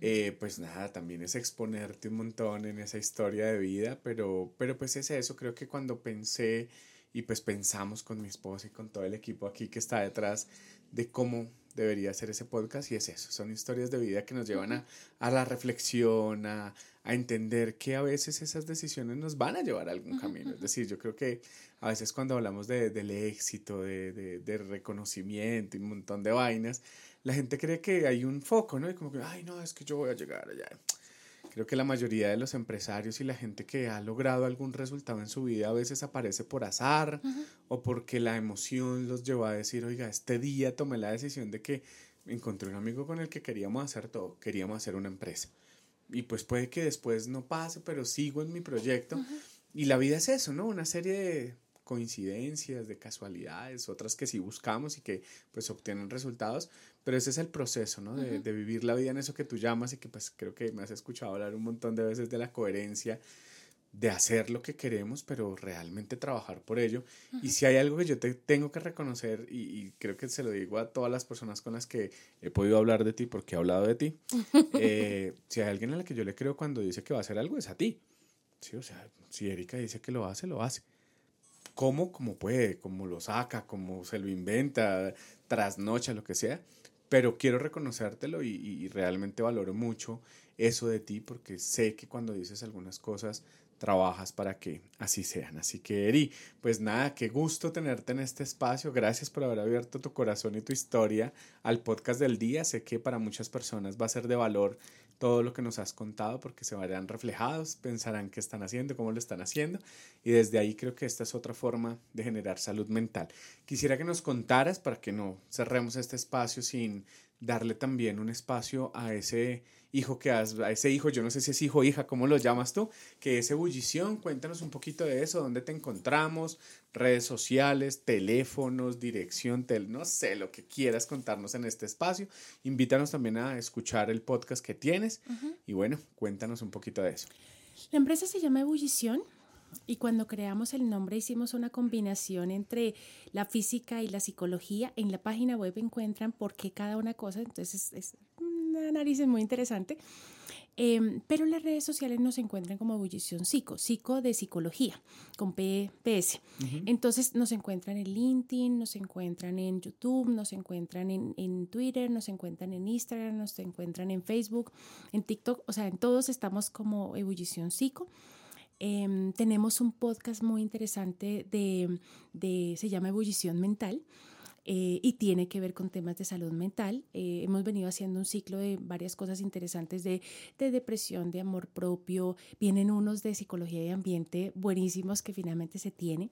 eh, pues nada, también es exponerte un montón en esa historia de vida, pero, pero pues es eso. Creo que cuando pensé y pues pensamos con mi esposa y con todo el equipo aquí que está detrás de cómo debería ser ese podcast y es eso, son historias de vida que nos llevan a, a la reflexión, a, a entender que a veces esas decisiones nos van a llevar a algún camino. Es decir, yo creo que a veces cuando hablamos de, del éxito, de, de, de, reconocimiento y un montón de vainas, la gente cree que hay un foco, ¿no? Y como que, ay, no, es que yo voy a llegar allá. Creo que la mayoría de los empresarios y la gente que ha logrado algún resultado en su vida a veces aparece por azar o porque la emoción los llevó a decir, oiga, este día tomé la decisión de que encontré un amigo con el que queríamos hacer todo, queríamos hacer una empresa y pues puede que después no pase, pero sigo en mi proyecto. Y la vida es eso, ¿no? Una serie de coincidencias, de casualidades, otras que sí buscamos y que pues obtienen resultados, pero ese es el proceso, ¿no? De, de, vivir la vida en eso que tú llamas y que pues creo que me has escuchado hablar un montón de veces de la coherencia de hacer lo que queremos, pero realmente trabajar por ello. Y si hay algo que yo te tengo que reconocer, y, creo que se lo digo a todas las personas con las que he podido hablar de ti, porque he hablado de ti, eh, si hay alguien a la que yo le creo cuando dice que va a hacer algo, es a ti. Sí, o sea, si Erika dice que lo hace, lo hace. ¿Cómo? Como puede, como lo saca, como se lo inventa, trasnocha, lo que sea. Pero quiero reconocértelo y, realmente valoro mucho eso de ti porque sé que cuando dices algunas cosas trabajas para que así sean. Así que, Eri, pues nada, qué gusto tenerte en este espacio. Gracias por haber abierto tu corazón y tu historia al podcast del día. Sé que para muchas personas va a ser de valor todo lo que nos has contado porque se verán reflejados, pensarán qué están haciendo, cómo lo están haciendo y desde ahí creo que esta es otra forma de generar salud mental. Quisiera que nos contaras para que no cerremos este espacio sin darle también un espacio a ese hijo que has, a ese hijo, yo no sé si es hijo o hija, ¿cómo lo llamas tú? Que es ebullición, cuéntanos un poquito de eso, dónde te encontramos, redes sociales, teléfonos, dirección, tel, no sé, lo que quieras contarnos en este espacio. Invítanos también a escuchar el podcast que tienes y bueno, cuéntanos un poquito de eso. La empresa se llama Ebullición y cuando creamos el nombre hicimos una combinación entre la física y la psicología. En la página web encuentran por qué cada una cosa, entonces es, nariz muy interesante. Eh, pero las redes sociales nos encuentran como Ebullición Psico, Psico de Psicología, con PPS. Entonces nos encuentran en LinkedIn, nos encuentran en YouTube, nos encuentran en, en, Twitter, nos encuentran en Instagram, nos encuentran en Facebook, en TikTok, o sea, en todos estamos como Ebullición Psico. Em, tenemos un podcast muy interesante de, de se llama Ebullición Mental. Eh, y tiene que ver con temas de salud mental. Eh, hemos venido haciendo un ciclo de varias cosas interesantes de, de, depresión, de amor propio, vienen unos de psicología y ambiente buenísimos que finalmente se tiene.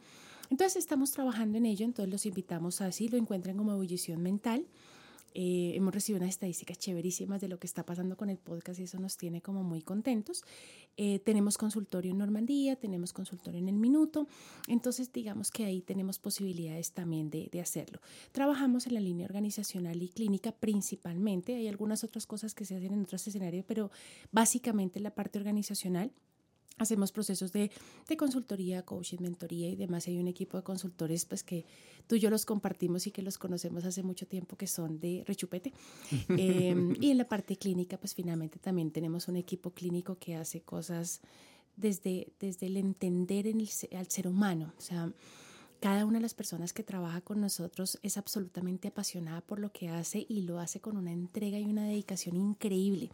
Entonces estamos trabajando en ello, entonces los invitamos así, lo encuentren como ebullición mental. Eh, hemos recibido unas estadísticas chéverísimas de lo que está pasando con el podcast y eso nos tiene como muy contentos. Eh, tenemos consultorio en Normandía, tenemos consultorio en el minuto, entonces digamos que ahí tenemos posibilidades también de, de hacerlo. Trabajamos en la línea organizacional y clínica principalmente, hay algunas otras cosas que se hacen en otros escenarios, pero básicamente la parte organizacional Hacemos procesos de, de, consultoría, coaching, mentoría y demás. Hay un equipo de consultores pues, que tú y yo los compartimos y que los conocemos hace mucho tiempo que son de rechupete. eh, y en la parte clínica, pues finalmente también tenemos un equipo clínico que hace cosas desde, desde el entender en el, al ser humano. O sea, cada una de las personas que trabaja con nosotros es absolutamente apasionada por lo que hace y lo hace con una entrega y una dedicación increíble.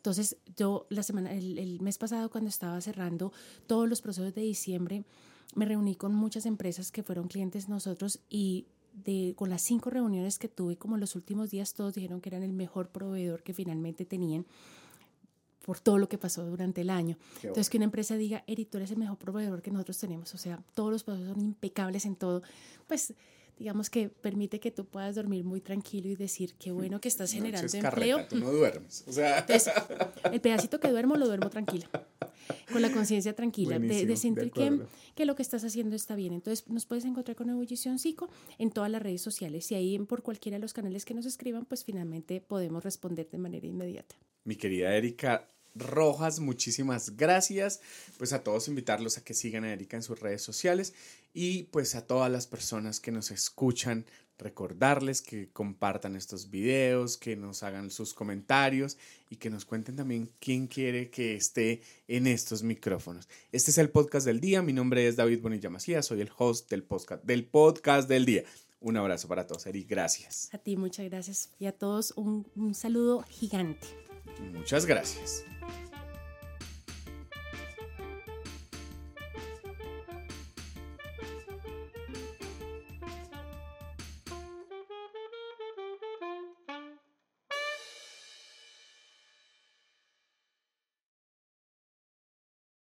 Entonces, yo la semana, el, el, mes pasado cuando estaba cerrando todos los procesos de diciembre, me reuní con muchas empresas que fueron clientes nosotros y de, con las cinco reuniones que tuve, como los últimos días, todos dijeron que eran el mejor proveedor que finalmente tenían por todo lo que pasó durante el año. Qué Entonces, bueno. que una empresa diga, Eri, tú eres el mejor proveedor que nosotros tenemos, o sea, todos los procesos son impecables en todo, pues digamos que permite que tú puedas dormir muy tranquilo y decir qué bueno que estás generando Noches empleo. Carreta, tú no duermes. O sea. Entonces, el pedacito que duermo lo duermo tranquila. con la conciencia tranquila, de, sentir que, que, lo que estás haciendo está bien. Entonces nos puedes encontrar con Ebullición Psico en todas las redes sociales y ahí por cualquiera de los canales que nos escriban, pues finalmente podemos responder de manera inmediata. Mi querida Erika, Rojas, muchísimas gracias. Pues a todos invitarlos a que sigan a Erika en sus redes sociales y pues a todas las personas que nos escuchan, recordarles que compartan estos videos, que nos hagan sus comentarios y que nos cuenten también quién quiere que esté en estos micrófonos. Este es el podcast del día. Mi nombre es David Bonilla Macías, soy el host del podcast, del podcast del día. Un abrazo para todos, Eri. Gracias. A ti, muchas gracias. Y a todos un, un saludo gigante. Muchas gracias.